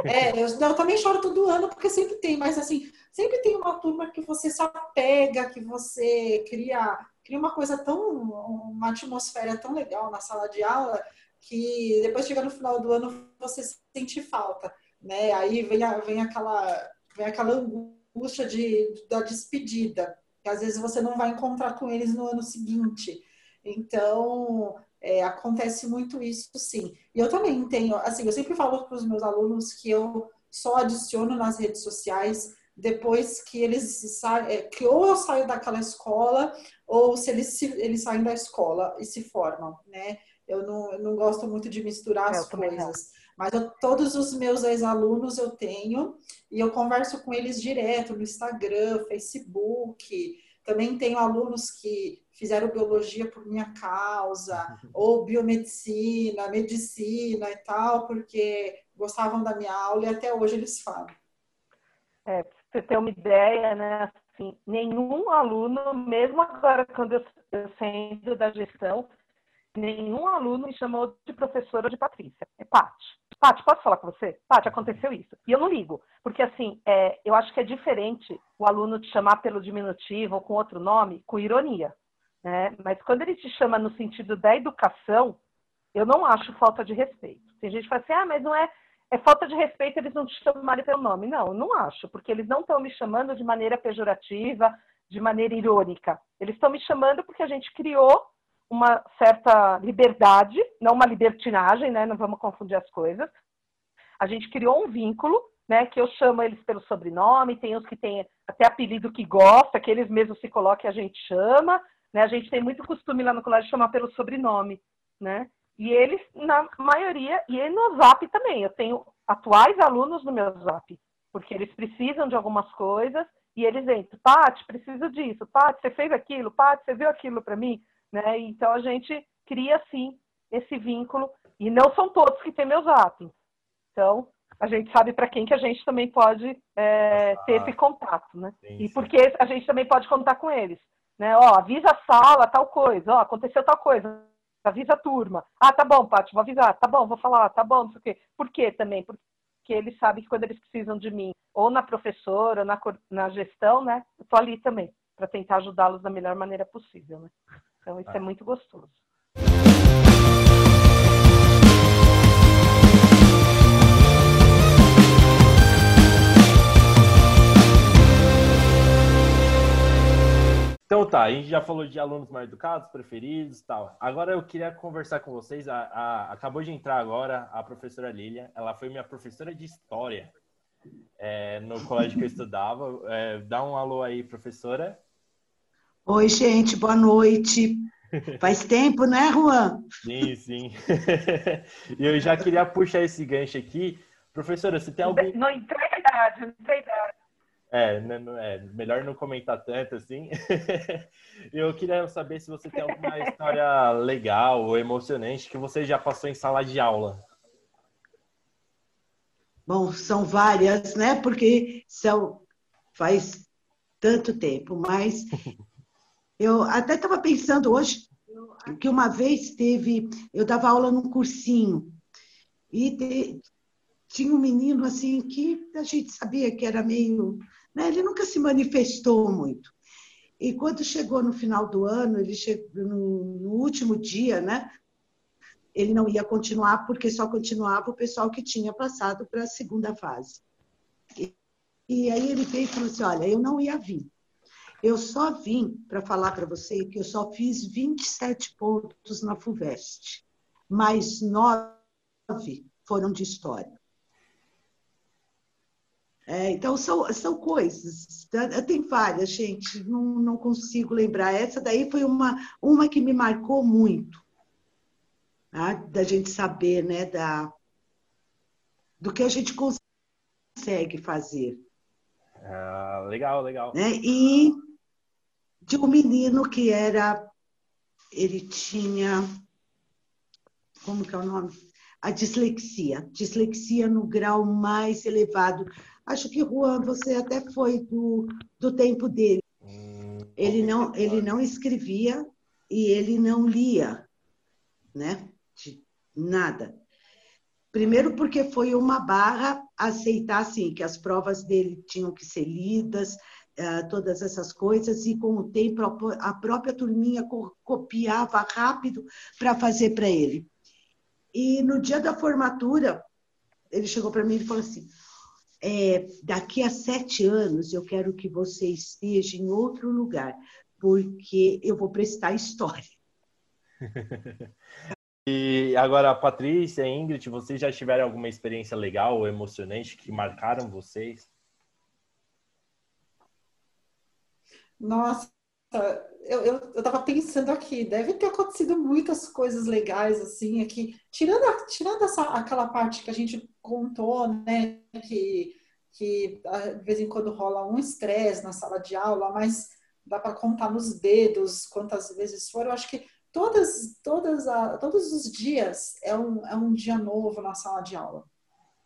É, eu, eu, também choro todo ano, porque sempre tem, mas assim, sempre tem uma turma que você se apega, que você cria, cria uma coisa tão, uma atmosfera tão legal na sala de aula, que depois chega no final do ano você sente falta, né? Aí vem, a, vem aquela vem aquela angústia de, da despedida, que às vezes você não vai encontrar com eles no ano seguinte. Então, é, acontece muito isso, sim. E eu também tenho, assim, eu sempre falo para os meus alunos que eu só adiciono nas redes sociais depois que eles saem, é, que ou eu saio daquela escola, ou se eles, se, eles saem da escola e se formam, né? Eu não, eu não gosto muito de misturar é, as coisas. Mas eu, todos os meus ex-alunos eu tenho e eu converso com eles direto no Instagram, Facebook. Também tenho alunos que fizeram biologia por minha causa, ou biomedicina, medicina e tal, porque gostavam da minha aula e até hoje eles falam. É, pra você ter uma ideia, né? Assim, nenhum aluno, mesmo agora quando eu, eu saindo da gestão, nenhum aluno me chamou de professora de Patrícia. É Pati. Paty, posso falar com você? Paty, aconteceu isso. E eu não ligo, porque assim, é, eu acho que é diferente o aluno te chamar pelo diminutivo ou com outro nome, com ironia. Né? Mas quando ele te chama no sentido da educação, eu não acho falta de respeito. Tem gente que fala assim, ah, mas não é, é falta de respeito eles não te chamarem pelo nome. Não, eu não acho, porque eles não estão me chamando de maneira pejorativa, de maneira irônica. Eles estão me chamando porque a gente criou uma certa liberdade, não uma libertinagem, né? Não vamos confundir as coisas. A gente criou um vínculo, né? Que eu chamo eles pelo sobrenome, tem os que têm até apelido que gosta, que eles mesmos se colocam e a gente chama, né? A gente tem muito costume lá no colégio chamar pelo sobrenome, né? E eles, na maioria, e no Zap também, eu tenho atuais alunos no meu Zap, porque eles precisam de algumas coisas e eles entram, Paty, preciso disso, Paty, você fez aquilo, Paty, você viu aquilo para mim? Né? Então a gente cria sim esse vínculo e não são todos que têm meu zap. Então a gente sabe para quem que a gente também pode é, ter esse contato, né? Sim, sim. E porque a gente também pode contar com eles, né? Ó, avisa a sala tal coisa, ó, aconteceu tal coisa, avisa a turma. Ah, tá bom, Paty, vou avisar, tá bom, vou falar, tá bom, não sei o quê. Por quê também? Porque eles sabem que quando eles precisam de mim, ou na professora, ou na, na gestão, né? Eu tô ali também, para tentar ajudá-los da melhor maneira possível, né? Então isso é ah. é muito gostoso. Então tá, a gente já falou de alunos mais educados, preferidos e tal. Agora eu queria conversar com vocês. A, a, acabou de entrar agora a professora Lilia. Ela foi minha professora de história é, no colégio que eu estudava. É, dá um alô aí, professora. Oi, gente, boa noite. Faz tempo, né, Juan? Sim, sim. E eu já queria puxar esse gancho aqui. Professora, você tem algum. Não entrega idade, não entrega idade. É, não, é, melhor não comentar tanto assim. eu queria saber se você tem alguma história legal ou emocionante que você já passou em sala de aula. Bom, são várias, né? Porque são faz tanto tempo, mas Eu até estava pensando hoje que uma vez teve, eu dava aula num cursinho e te, tinha um menino assim que a gente sabia que era meio, né, ele nunca se manifestou muito. E quando chegou no final do ano, ele chegou no, no último dia, né? Ele não ia continuar porque só continuava o pessoal que tinha passado para a segunda fase. E, e aí ele veio e falou assim: Olha, eu não ia vir eu só vim para falar para você que eu só fiz 27 pontos na FUVEST, mas nove foram de história. É, então, são, são coisas. Tem várias, gente, não, não consigo lembrar. Essa daí foi uma, uma que me marcou muito. Tá? Da gente saber né, da, do que a gente consegue fazer. Ah, legal, legal. Né? E de um menino que era, ele tinha, como que é o nome? A dislexia, dislexia no grau mais elevado. Acho que Juan, você até foi do, do tempo dele. Hum, ele não, ele não escrevia e ele não lia, né? De nada. Primeiro porque foi uma barra aceitar assim que as provas dele tinham que ser lidas, uh, todas essas coisas e com o tempo a própria turminha copiava rápido para fazer para ele. E no dia da formatura ele chegou para mim e falou assim: é, daqui a sete anos eu quero que você esteja em outro lugar, porque eu vou prestar história. E agora, Patrícia, Ingrid, vocês já tiveram alguma experiência legal ou emocionante que marcaram vocês? Nossa, eu estava pensando aqui, deve ter acontecido muitas coisas legais, assim, aqui, tirando, tirando essa, aquela parte que a gente contou, né, que, que de vez em quando rola um estresse na sala de aula, mas dá para contar nos dedos quantas vezes foram, eu acho que todas, todas a, todos os dias é um, é um dia novo na sala de aula.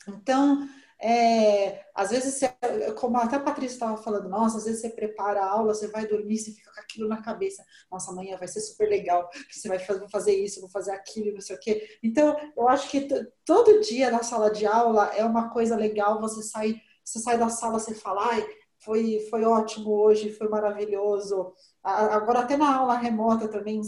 Então, é, às vezes, você, como até a Patrícia estava falando, nossa, às vezes você prepara a aula, você vai dormir, você fica com aquilo na cabeça. Nossa, amanhã vai ser super legal, que você vai fazer, fazer isso, vou fazer aquilo, não sei o quê. Então, eu acho que todo dia na sala de aula é uma coisa legal, você sai, você sai da sala, você fala, ai, foi, foi ótimo hoje, foi maravilhoso. Agora, até na aula remota também,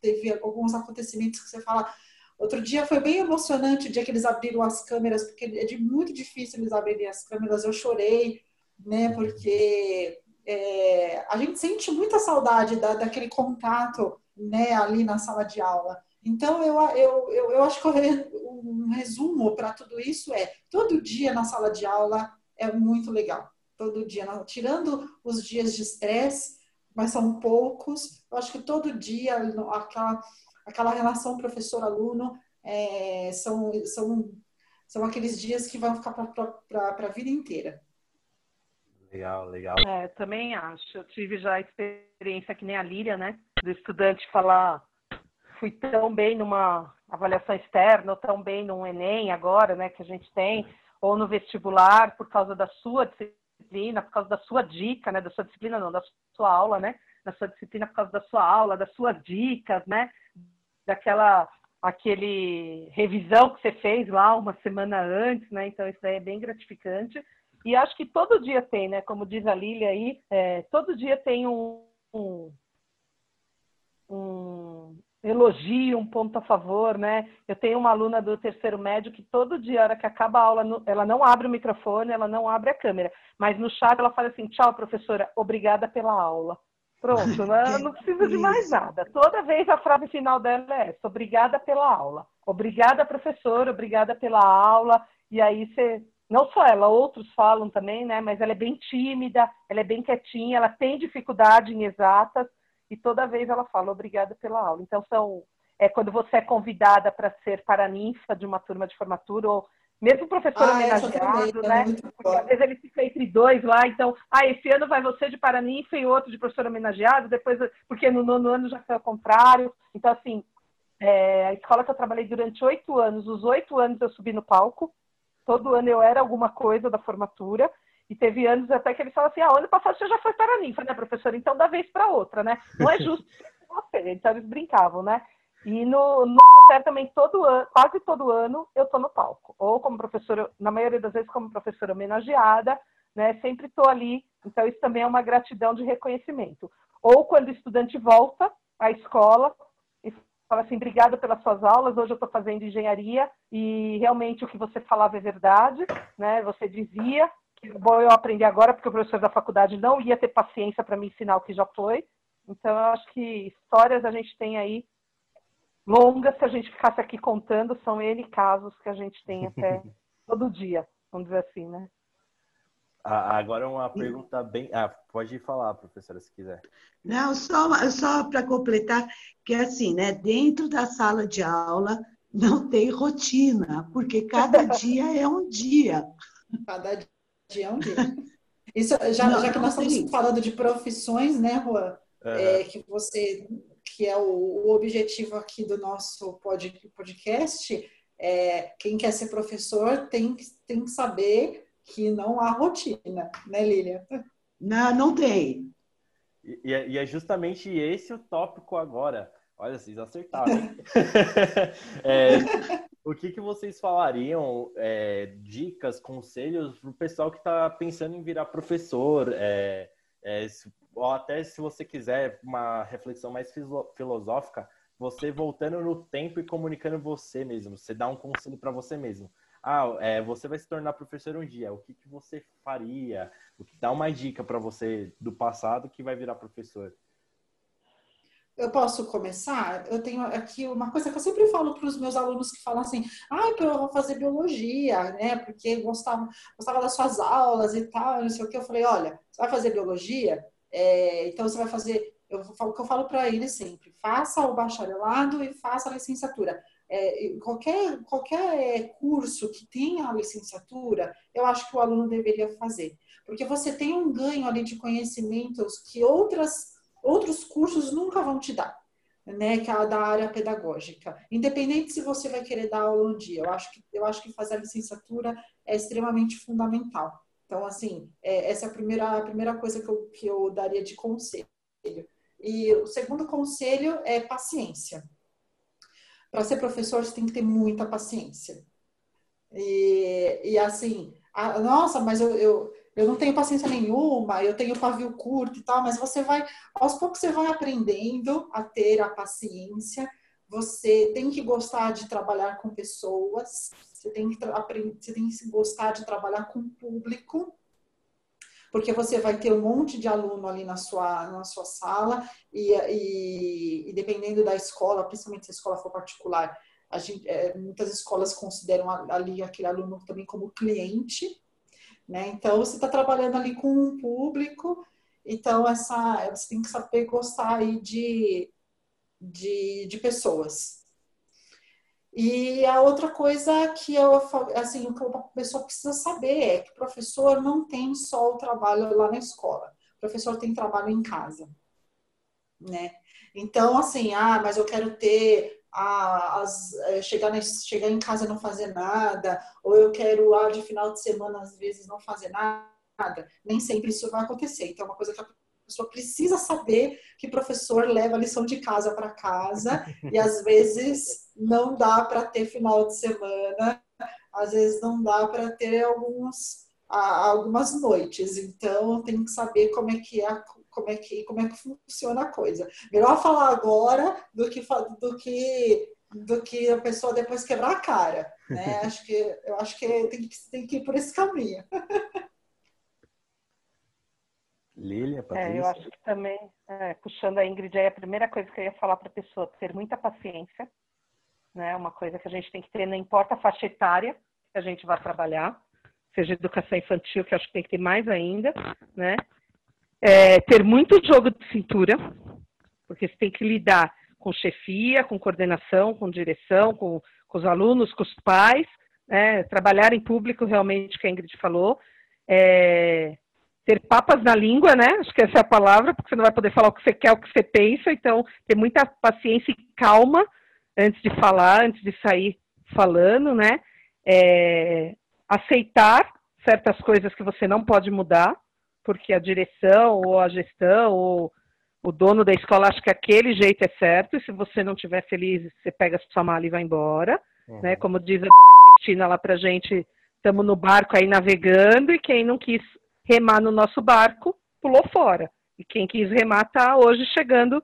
teve alguns acontecimentos que você fala. Outro dia foi bem emocionante o dia que eles abriram as câmeras, porque é de muito difícil eles abrirem as câmeras. Eu chorei, né, porque é, a gente sente muita saudade da, daquele contato, né, ali na sala de aula. Então, eu, eu, eu, eu acho que um resumo para tudo isso é: todo dia na sala de aula é muito legal todo dia, tirando os dias de estresse, mas são poucos. Eu acho que todo dia aquela, aquela relação professor-aluno é, são, são, são aqueles dias que vão ficar para a vida inteira. Legal, legal. É, também acho. Eu tive já a experiência que nem a Líria, né? Do estudante falar, fui tão bem numa avaliação externa, ou tão bem num Enem agora, né, que a gente tem, ou no vestibular, por causa da sua disciplina disciplina, por causa da sua dica, né? Da sua disciplina, não, da sua aula, né? Da sua disciplina por causa da sua aula, das suas dicas, né? Daquela aquele revisão que você fez lá uma semana antes, né? Então isso aí é bem gratificante. E acho que todo dia tem, né? Como diz a Lília aí, é, todo dia tem um, um, um elogio, um ponto a favor, né? Eu tenho uma aluna do terceiro médio que todo dia, hora que acaba a aula, ela não abre o microfone, ela não abre a câmera, mas no chat ela fala assim: tchau, professora, obrigada pela aula. Pronto, não, não precisa de mais nada. Toda vez a frase final dela é essa: obrigada pela aula. Obrigada, professora, obrigada pela aula. E aí você. Não só ela, outros falam também, né? Mas ela é bem tímida, ela é bem quietinha, ela tem dificuldade em exatas e toda vez ela fala obrigada pela aula. Então são é quando você é convidada para ser paraninfa de uma turma de formatura ou mesmo professor ah, homenageado, é né? Porque às vezes ele fica entre dois lá, então, ah, esse ano vai você de paraninfa e outro de professor homenageado, depois, porque no nono ano já foi ao contrário. Então, assim, é, a escola que eu trabalhei durante oito anos, os oito anos eu subi no palco, todo ano eu era alguma coisa da formatura, e teve anos até que ele falou assim: ah, ano passado você já foi para a ninfa, né, professora? Então, da vez para outra, né? Não é justo você. Então, eles brincavam, né? E no, no também, todo ano, quase todo ano, eu estou no palco. Ou como professora, na maioria das vezes, como professora homenageada, né? Sempre estou ali. Então, isso também é uma gratidão de reconhecimento. Ou quando o estudante volta à escola e fala assim: obrigada pelas suas aulas, hoje eu estou fazendo engenharia e realmente o que você falava é verdade, né? Você dizia, bom eu aprender agora, porque o professor da faculdade não ia ter paciência para me ensinar o que já foi. Então, eu acho que histórias a gente tem aí longas, se a gente ficasse aqui contando, são N casos que a gente tem até todo dia, vamos dizer assim, né? Agora uma pergunta bem. Ah, pode falar, professora, se quiser. Não, só, só para completar, que é assim, né? Dentro da sala de aula não tem rotina, porque cada dia é um dia. Cada dia é um dia. Isso, já, não, já que nós estamos falando de profissões, né, Juan? Uhum. É, que você que é o, o, objetivo aqui do nosso pod, podcast, é, quem quer ser professor tem, tem que saber que não há rotina, né, Lília? Não, não tem. E, é, e é justamente esse o tópico agora. Olha, vocês acertaram. é, o que, que vocês falariam, é, dicas, conselhos para o pessoal que está pensando em virar professor? É, é, ou até se você quiser uma reflexão mais filosófica, você voltando no tempo e comunicando você mesmo. Você dá um conselho para você mesmo. Ah, é, você vai se tornar professor um dia. O que, que você faria? O que dá uma dica para você do passado que vai virar professor? Eu posso começar? Eu tenho aqui uma coisa que eu sempre falo para os meus alunos que falam assim: ah, eu vou fazer biologia, né? Porque gostava, gostava das suas aulas e tal, não sei o que. Eu falei: olha, você vai fazer biologia? É, então você vai fazer. Eu falo o que eu falo para eles sempre: faça o bacharelado e faça a licenciatura. É, qualquer, qualquer curso que tenha a licenciatura, eu acho que o aluno deveria fazer. Porque você tem um ganho ali de conhecimentos que outras outros cursos nunca vão te dar, né? Que é da área pedagógica. Independente se você vai querer dar aula um dia, eu acho que, eu acho que fazer a licenciatura é extremamente fundamental. Então, assim, é, essa é a primeira, a primeira coisa que eu, que eu daria de conselho. E o segundo conselho é paciência. Para ser professor, você tem que ter muita paciência. E, e assim, a, nossa, mas eu, eu eu não tenho paciência nenhuma, eu tenho pavio curto e tal, mas você vai, aos poucos você vai aprendendo a ter a paciência, você tem que gostar de trabalhar com pessoas, você tem que aprender, você tem que gostar de trabalhar com público, porque você vai ter um monte de aluno ali na sua, na sua sala, e, e, e dependendo da escola, principalmente se a escola for particular, gente, é, muitas escolas consideram ali aquele aluno também como cliente, né? Então, você está trabalhando ali com um público, então essa, você tem que saber gostar aí de, de, de pessoas. E a outra coisa que eu, assim, o que a pessoa precisa saber é que o professor não tem só o trabalho lá na escola, o professor tem trabalho em casa, né? Então, assim, ah, mas eu quero ter a, as, é, chegar, na, chegar em casa e não fazer nada, ou eu quero lá de final de semana, às vezes, não fazer nada. Nem sempre isso vai acontecer. Então, é uma coisa que a pessoa precisa saber que professor leva a lição de casa para casa e às vezes não dá para ter final de semana, às vezes não dá para ter alguns, algumas noites. Então, tem que saber como é que é como é que como é que funciona a coisa. Melhor falar agora do que do que do que a pessoa depois quebrar a cara, né? acho que eu acho que tem que tem que ir por esse caminho. Lília, Patrícia. É, eu acho que também, é, puxando a Ingrid, aí a primeira coisa que eu ia falar para a pessoa, ter muita paciência, né? Uma coisa que a gente tem que ter, não importa a faixa etária que a gente vai trabalhar, seja educação infantil, que acho que tem que ter mais ainda, né? é, ter muito jogo de cintura, porque você tem que lidar com chefia, com coordenação, com direção, com, com os alunos, com os pais, né? trabalhar em público realmente, que a Ingrid falou, é, ter papas na língua, né? Acho que essa é a palavra, porque você não vai poder falar o que você quer, o que você pensa, então ter muita paciência e calma antes de falar, antes de sair falando, né? É, aceitar certas coisas que você não pode mudar, porque a direção ou a gestão ou o dono da escola acha que aquele jeito é certo, e se você não estiver feliz, você pega sua mala e vai embora. Uhum. Né? Como diz a dona Cristina lá pra gente, estamos no barco aí navegando, e quem não quis remar no nosso barco, pulou fora. E quem quis remar está hoje chegando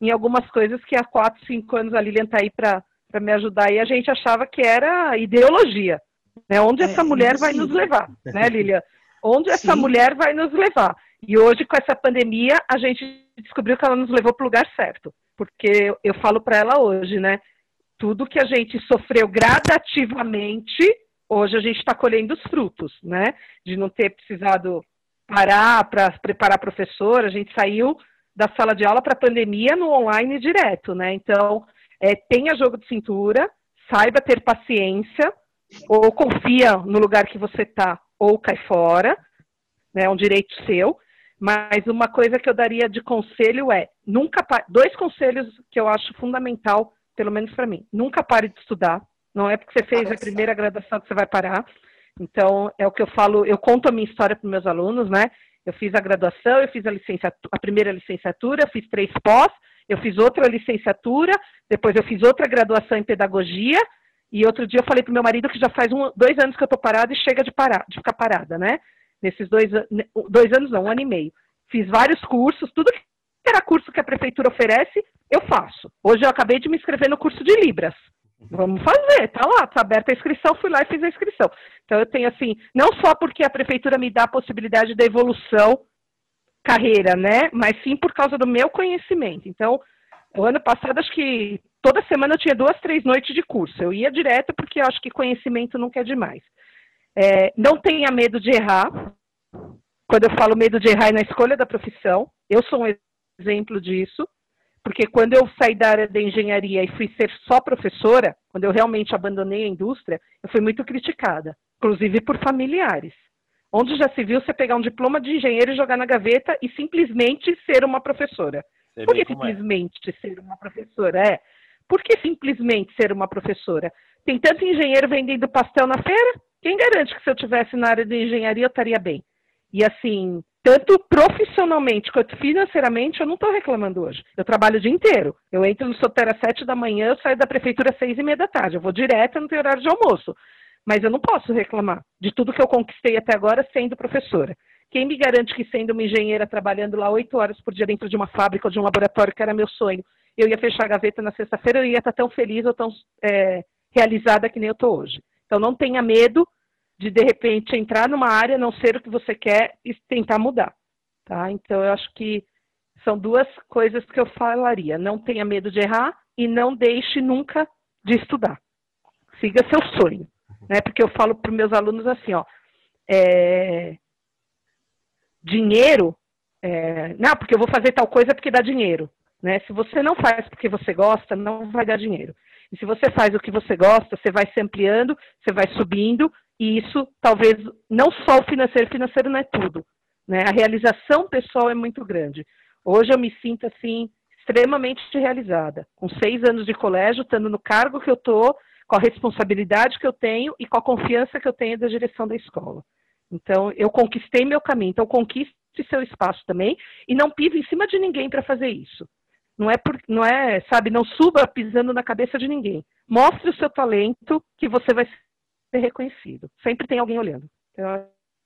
em algumas coisas que há quatro, cinco anos a Lilian está aí para me ajudar, e a gente achava que era ideologia. Né? Onde é, essa mulher vai nos levar, né, Lilian? Onde essa Sim. mulher vai nos levar? E hoje, com essa pandemia, a gente descobriu que ela nos levou para o lugar certo. Porque eu falo para ela hoje, né? Tudo que a gente sofreu gradativamente, hoje a gente está colhendo os frutos, né? De não ter precisado parar para preparar professor, a gente saiu da sala de aula para a pandemia no online direto, né? Então, é, tenha jogo de cintura, saiba ter paciência, ou confia no lugar que você está ou cai fora, né, é um direito seu. Mas uma coisa que eu daria de conselho é nunca dois conselhos que eu acho fundamental, pelo menos para mim. Nunca pare de estudar. Não é porque você fez a primeira graduação que você vai parar. Então é o que eu falo. Eu conto a minha história para meus alunos, né? Eu fiz a graduação, eu fiz a licenciatura, a primeira licenciatura, fiz três pós, eu fiz outra licenciatura, depois eu fiz outra graduação em pedagogia E outro dia eu falei pro meu marido que já faz um, dois anos que eu tô parada e chega de parar, de ficar parada, né? Nesses dois, dois anos não, um ano e meio. Fiz vários cursos, tudo que era curso que a prefeitura oferece, eu faço. Hoje eu acabei de me inscrever no curso de Libras. Vamos fazer, tá lá, tá aberta a inscrição, fui lá e fiz a inscrição. Então eu tenho assim, não só porque a prefeitura me dá a possibilidade da evolução carreira, né? Mas sim por causa do meu conhecimento. Então, o ano passado acho que toda semana eu tinha duas, três noites de curso. Eu ia direto porque eu acho que conhecimento nunca é demais. É, não tenha medo de errar. Quando eu falo medo de errar é na escolha da profissão, eu sou um exemplo disso. Porque quando eu saí da área da engenharia e fui ser só professora, quando eu realmente abandonei a indústria, eu fui muito criticada, inclusive por familiares. Onde já se viu você pegar um diploma de engenheiro e jogar na gaveta e simplesmente ser uma professora? Por que é. simplesmente é. ser uma professora? É. Por que simplesmente ser uma professora? Tem tanto engenheiro vendendo pastel na feira? Quem garante que se eu tivesse na área de engenharia eu estaria bem? E assim, tanto profissionalmente quanto financeiramente, eu não estou reclamando hoje. Eu trabalho o dia inteiro. Eu entro no Sotera às sete da manhã, eu saio da prefeitura às seis e meia da tarde. Eu vou direto, não tenho horário de almoço. Mas eu não posso reclamar de tudo que eu conquistei até agora sendo professora. Quem me garante que sendo uma engenheira trabalhando lá oito horas por dia dentro de uma fábrica ou de um laboratório, que era meu sonho, eu ia fechar a gaveta na sexta-feira, eu ia estar tão feliz ou tão é, realizada que nem eu estou hoje. Então não tenha medo de de repente entrar numa área, não ser o que você quer e tentar mudar, tá? Então eu acho que são duas coisas que eu falaria. Não tenha medo de errar e não deixe nunca de estudar. Siga seu sonho, né? Porque eu falo para meus alunos assim, ó, é, dinheiro, é, não, porque eu vou fazer tal coisa porque dá dinheiro, né? Se você não faz porque você gosta, não vai dar dinheiro. E se você faz o que você gosta, você vai se ampliando, você vai subindo e isso, talvez, não só o financeiro, financeiro não é tudo. Né? A realização pessoal é muito grande. Hoje eu me sinto, assim, extremamente realizada. Com seis anos de colégio, estando no cargo que eu estou, com a responsabilidade que eu tenho e com a confiança que eu tenho da direção da escola. Então, eu conquistei meu caminho. Então, conquiste seu espaço também e não pise em cima de ninguém para fazer isso. Não é, por, não é, sabe, não suba pisando na cabeça de ninguém. Mostre o seu talento que você vai ser reconhecido. Sempre tem alguém olhando. Então, eu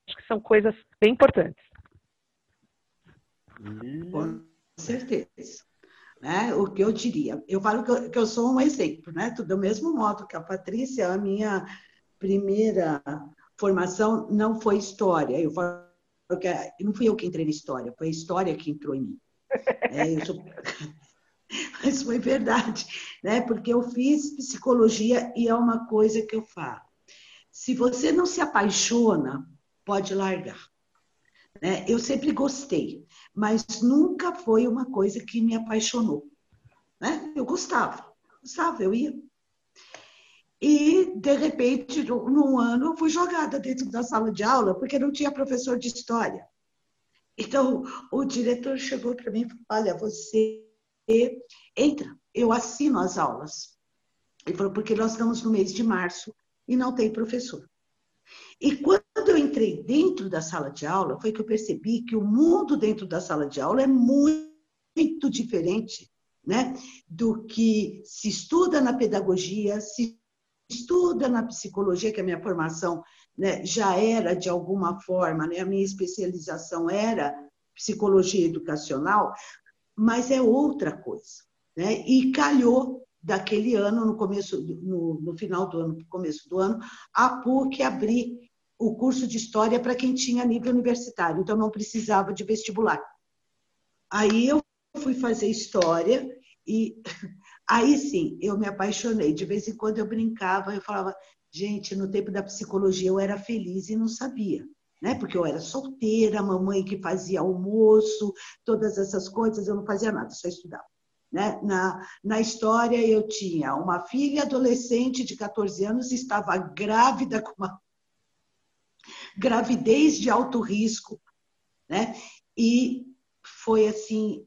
acho que são coisas bem importantes. Com certeza. Né? O que eu diria? Eu falo que eu, que eu sou um exemplo, né? Do mesmo modo que a Patrícia, a minha primeira formação não foi história. Eu falo que não fui eu que entrei na história, foi a história que entrou em mim. É, sou... Mas foi verdade, né? Porque eu fiz psicologia e é uma coisa que eu falo. Se você não se apaixona, pode largar. Né? Eu sempre gostei, mas nunca foi uma coisa que me apaixonou. Né? Eu gostava, gostava, eu ia. E, de repente, num ano, eu fui jogada dentro da sala de aula, porque não tinha professor de história. Então, o diretor chegou para mim e falou: Olha, você entra, eu assino as aulas. Ele falou: Porque nós estamos no mês de março e não tem professor. E quando eu entrei dentro da sala de aula, foi que eu percebi que o mundo dentro da sala de aula é muito, diferente né, do que se estuda na pedagogia, se estuda na psicologia, que a minha formação né, já era de alguma forma, né, a minha especialização era psicologia educacional, mas é outra coisa. Né? E calhou daquele ano, no começo, no, no final do ano, no começo do ano, a PUC abrir o curso de história para quem tinha nível universitário, então não precisava de vestibular. Aí eu fui fazer história e aí sim eu me apaixonei. De vez em quando eu brincava, eu falava, gente, no tempo da psicologia eu era feliz e não sabia. Né? Porque eu era solteira, mamãe que fazia almoço, todas essas coisas, eu não fazia nada, só estudava. Né? Na, na história, eu tinha uma filha adolescente de 14 anos, estava grávida com uma gravidez de alto risco, né? E foi assim,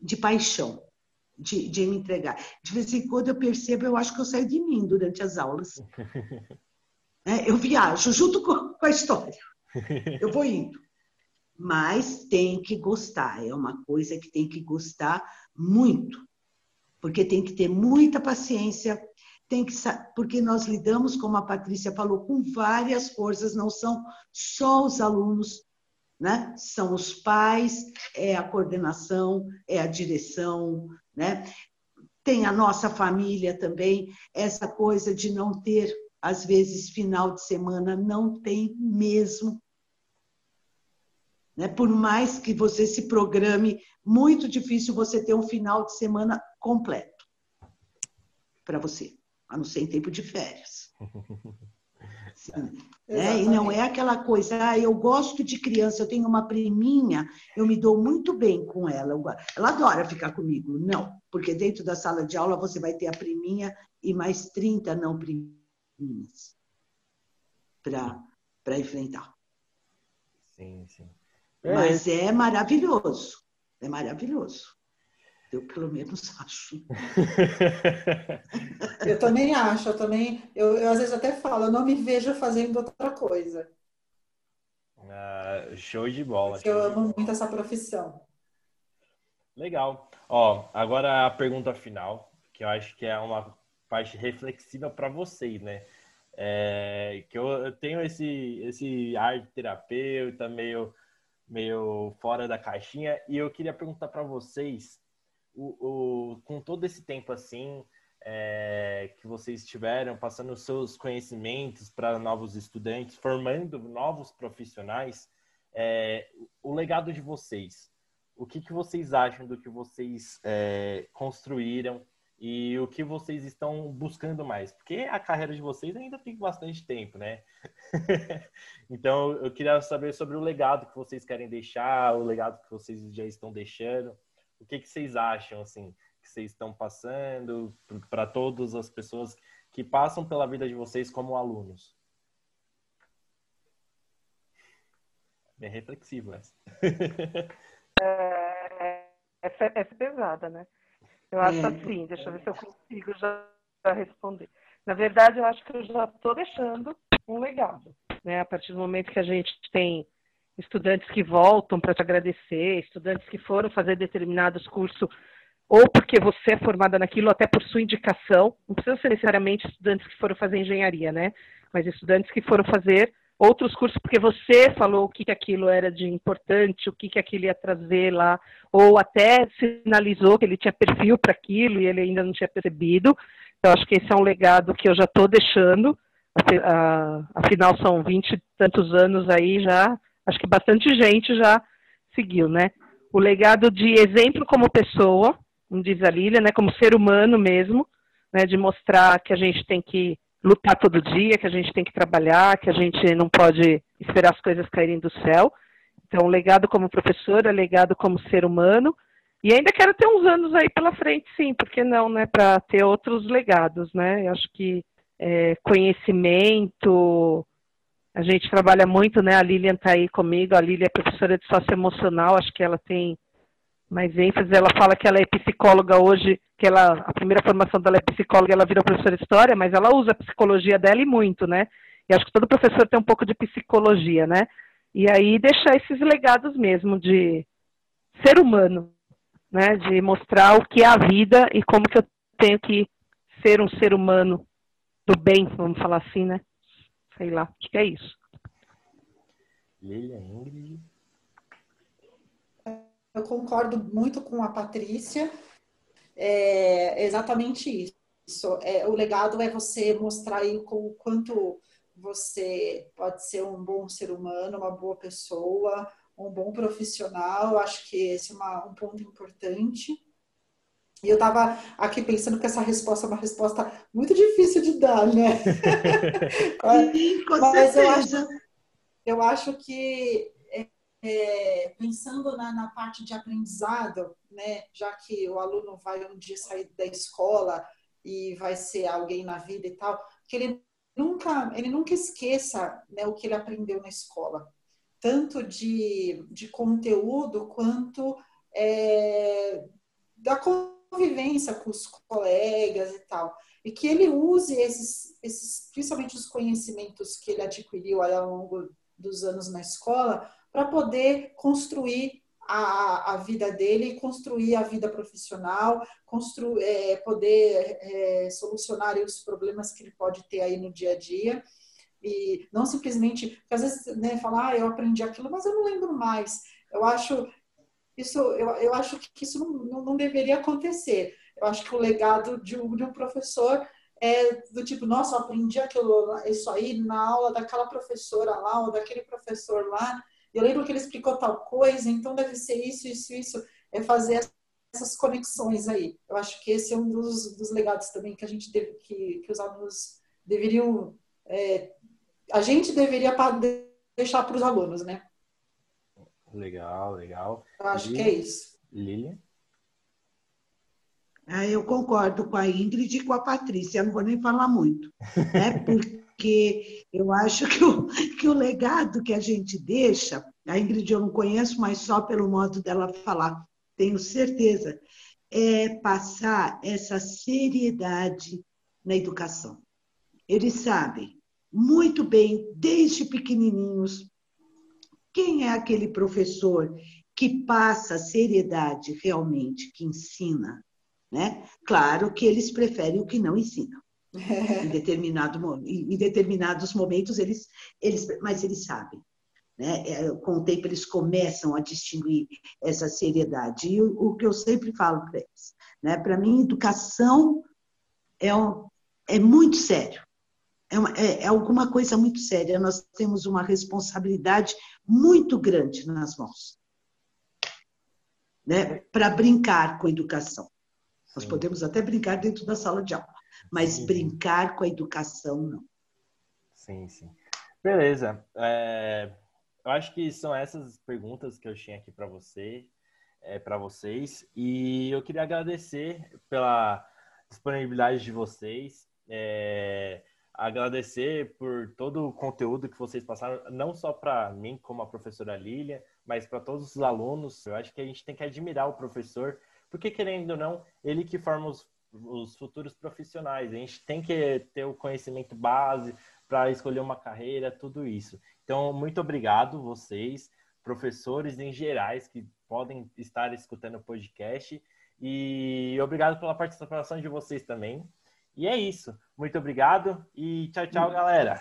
de paixão, de, de me entregar. De vez em quando eu percebo, eu acho que eu saio de mim durante as aulas. É, eu viajo junto com, com a história. Eu vou indo. Mas tem que gostar, é uma coisa que tem que gostar muito, porque tem que ter muita paciência, tem que porque nós lidamos, como a Patrícia falou, com várias forças, não são só os alunos, né? São os pais, é a coordenação, é a direção, né? Tem a nossa família também, essa coisa de não ter, às vezes, final de semana, não tem mesmo. Né? Por mais que você se programe, muito difícil você ter um final de semana completo para você a não ser em tempo de férias. É, e não é aquela coisa, ah, eu gosto de criança, eu tenho uma priminha, eu me dou muito bem com ela. Ela adora ficar comigo. Não, porque dentro da sala de aula você vai ter a priminha e mais 30 não priminhas para enfrentar. Sim, sim. É. Mas é maravilhoso. É maravilhoso. Eu pelo menos acho. eu também acho, eu também, eu, eu, às vezes até falo, eu não me vejo fazendo outra coisa. Ah, show de bola. eu amo bola. muito essa profissão. Legal. Ó, agora a pergunta final, que eu acho que é uma parte reflexiva para vocês, né? É, que eu, eu, tenho esse, esse ar de terapeuta meio, meio fora da caixinha e eu queria perguntar para vocês o, o, com todo esse tempo assim é, que vocês tiveram, passando os seus conhecimentos para novos estudantes, formando novos profissionais, é, o legado de vocês. O que, que vocês acham do que vocês é, construíram e o que vocês estão buscando mais? Porque a carreira de vocês ainda tem bastante tempo, né? então, eu queria saber sobre o legado que vocês querem deixar, o legado que vocês já estão deixando o que, que vocês acham, assim, que vocês estão passando para todas as pessoas que passam pela vida de vocês como alunos? Bem reflexivo essa. É, essa, essa é pesada, né? Eu acho é. assim, deixa eu ver se eu consigo já, já responder. Na verdade, eu acho que eu já estou deixando um legado. Né? A partir do momento que a gente tem estudantes que voltam para te agradecer, estudantes que foram fazer determinados cursos, ou porque você é formada naquilo, até por sua indicação, não precisa ser necessariamente estudantes que foram fazer engenharia, né? Mas estudantes que foram fazer outros cursos porque você falou o que, que aquilo era de importante, o que, que aquilo ia trazer lá, ou até sinalizou que ele tinha perfil para aquilo e ele ainda não tinha percebido. Então, acho que esse é um legado que eu já estou deixando. Afinal, são vinte e tantos anos aí já acho que bastante gente já seguiu, né? O legado de exemplo como pessoa, como diz a Lília, né? Como ser humano mesmo, né? De mostrar que a gente tem que lutar todo dia, que a gente tem que trabalhar, que a gente não pode esperar as coisas caírem do céu. Então, legado como professora, legado como ser humano. E ainda quero ter uns anos aí pela frente, sim, porque não, né? Para ter outros legados, né? Eu acho que é, conhecimento, a gente trabalha muito, né? A Lilian está aí comigo, a Lilian é professora de socioemocional, acho que ela tem mais ênfase. Ela fala que ela é psicóloga hoje, que ela, a primeira formação dela é psicóloga, ela virou professora de história, mas ela usa a psicologia dela e muito, né? E acho que todo professor tem um pouco de psicologia, né? E aí deixar esses legados mesmo de ser humano, né? De mostrar o que é a vida e como que eu tenho que ser um ser humano do bem, vamos falar assim, né? sei lá, acho que é isso. Lilia, Ingrid? Eu concordo muito com a Patrícia. É exatamente isso. É, o legado é você mostrar aí o quanto você pode ser um bom ser humano, uma boa pessoa, um bom profissional. Eu acho que esse é uma, um ponto importante. E eu estava aqui pensando que essa resposta é uma resposta muito difícil de dar, né? Sim, com Mas eu acho, eu acho que é, pensando na, na, parte de aprendizado, né? Já que o aluno vai um dia sair da escola e vai ser alguém na vida e tal, que ele nunca, ele nunca esqueça né, o que ele aprendeu na escola, tanto de, de conteúdo quanto é, da convivência com os colegas e tal. E que ele use esses, esses principalmente os conhecimentos que ele adquiriu ao longo dos anos na escola, para poder construir a, a vida dele construir a vida profissional, construir, é, poder é, solucionar os problemas que ele pode ter aí no dia a dia. E não simplesmente, porque às vezes né, falar, ah, eu aprendi aquilo, mas eu não lembro mais. Eu acho isso, eu, eu acho que isso não, não, não deveria acontecer. Eu acho que o legado de um, de um professor é do tipo, nossa, eu aprendi aquilo, isso aí na aula daquela professora lá, ou daquele professor lá, eu lembro que ele explicou tal coisa, então deve ser isso, isso, isso, é fazer essas conexões aí. Eu acho que esse é um dos, dos legados também que a gente deve, que, que os alunos deveriam, é, a gente deveria deixar para os alunos, né? Legal, legal. Eu acho que é isso. Lilian? Ah, eu concordo com a Ingrid e com a Patrícia, eu não vou nem falar muito, né? porque eu acho que o, que o legado que a gente deixa, a Ingrid eu não conheço, mas só pelo modo dela falar, tenho certeza, é passar essa seriedade na educação. Eles sabem muito bem, desde pequenininhos, quem é aquele professor que passa seriedade realmente, que ensina, né? Claro que eles preferem o que não ensinam. Em, determinado, em determinados momentos, eles, eles, mas eles sabem. Né? É, com o tempo, eles começam a distinguir essa seriedade. E o, o que eu sempre falo para eles, né? para mim, educação é, um, é muito sério. É, uma, é, é alguma coisa muito séria. Nós temos uma responsabilidade muito grande nas mãos né? para brincar com a educação. Nós podemos até brincar dentro da sala de aula, mas sim. brincar com a educação, não. Sim, sim. Beleza. É, eu acho que são essas perguntas que eu tinha aqui para você, é, para vocês, e eu queria agradecer pela disponibilidade de vocês. É, agradecer por todo o conteúdo que vocês passaram, não só para mim, como a professora Lília, mas para todos os alunos. Eu acho que a gente tem que admirar o professor porque, querendo ou não, ele que forma os, os futuros profissionais. A gente tem que ter o conhecimento base para escolher uma carreira, tudo isso. Então, muito obrigado vocês, professores em gerais que podem estar escutando o podcast. E obrigado pela participação de vocês também. E é isso. Muito obrigado e tchau, tchau, galera.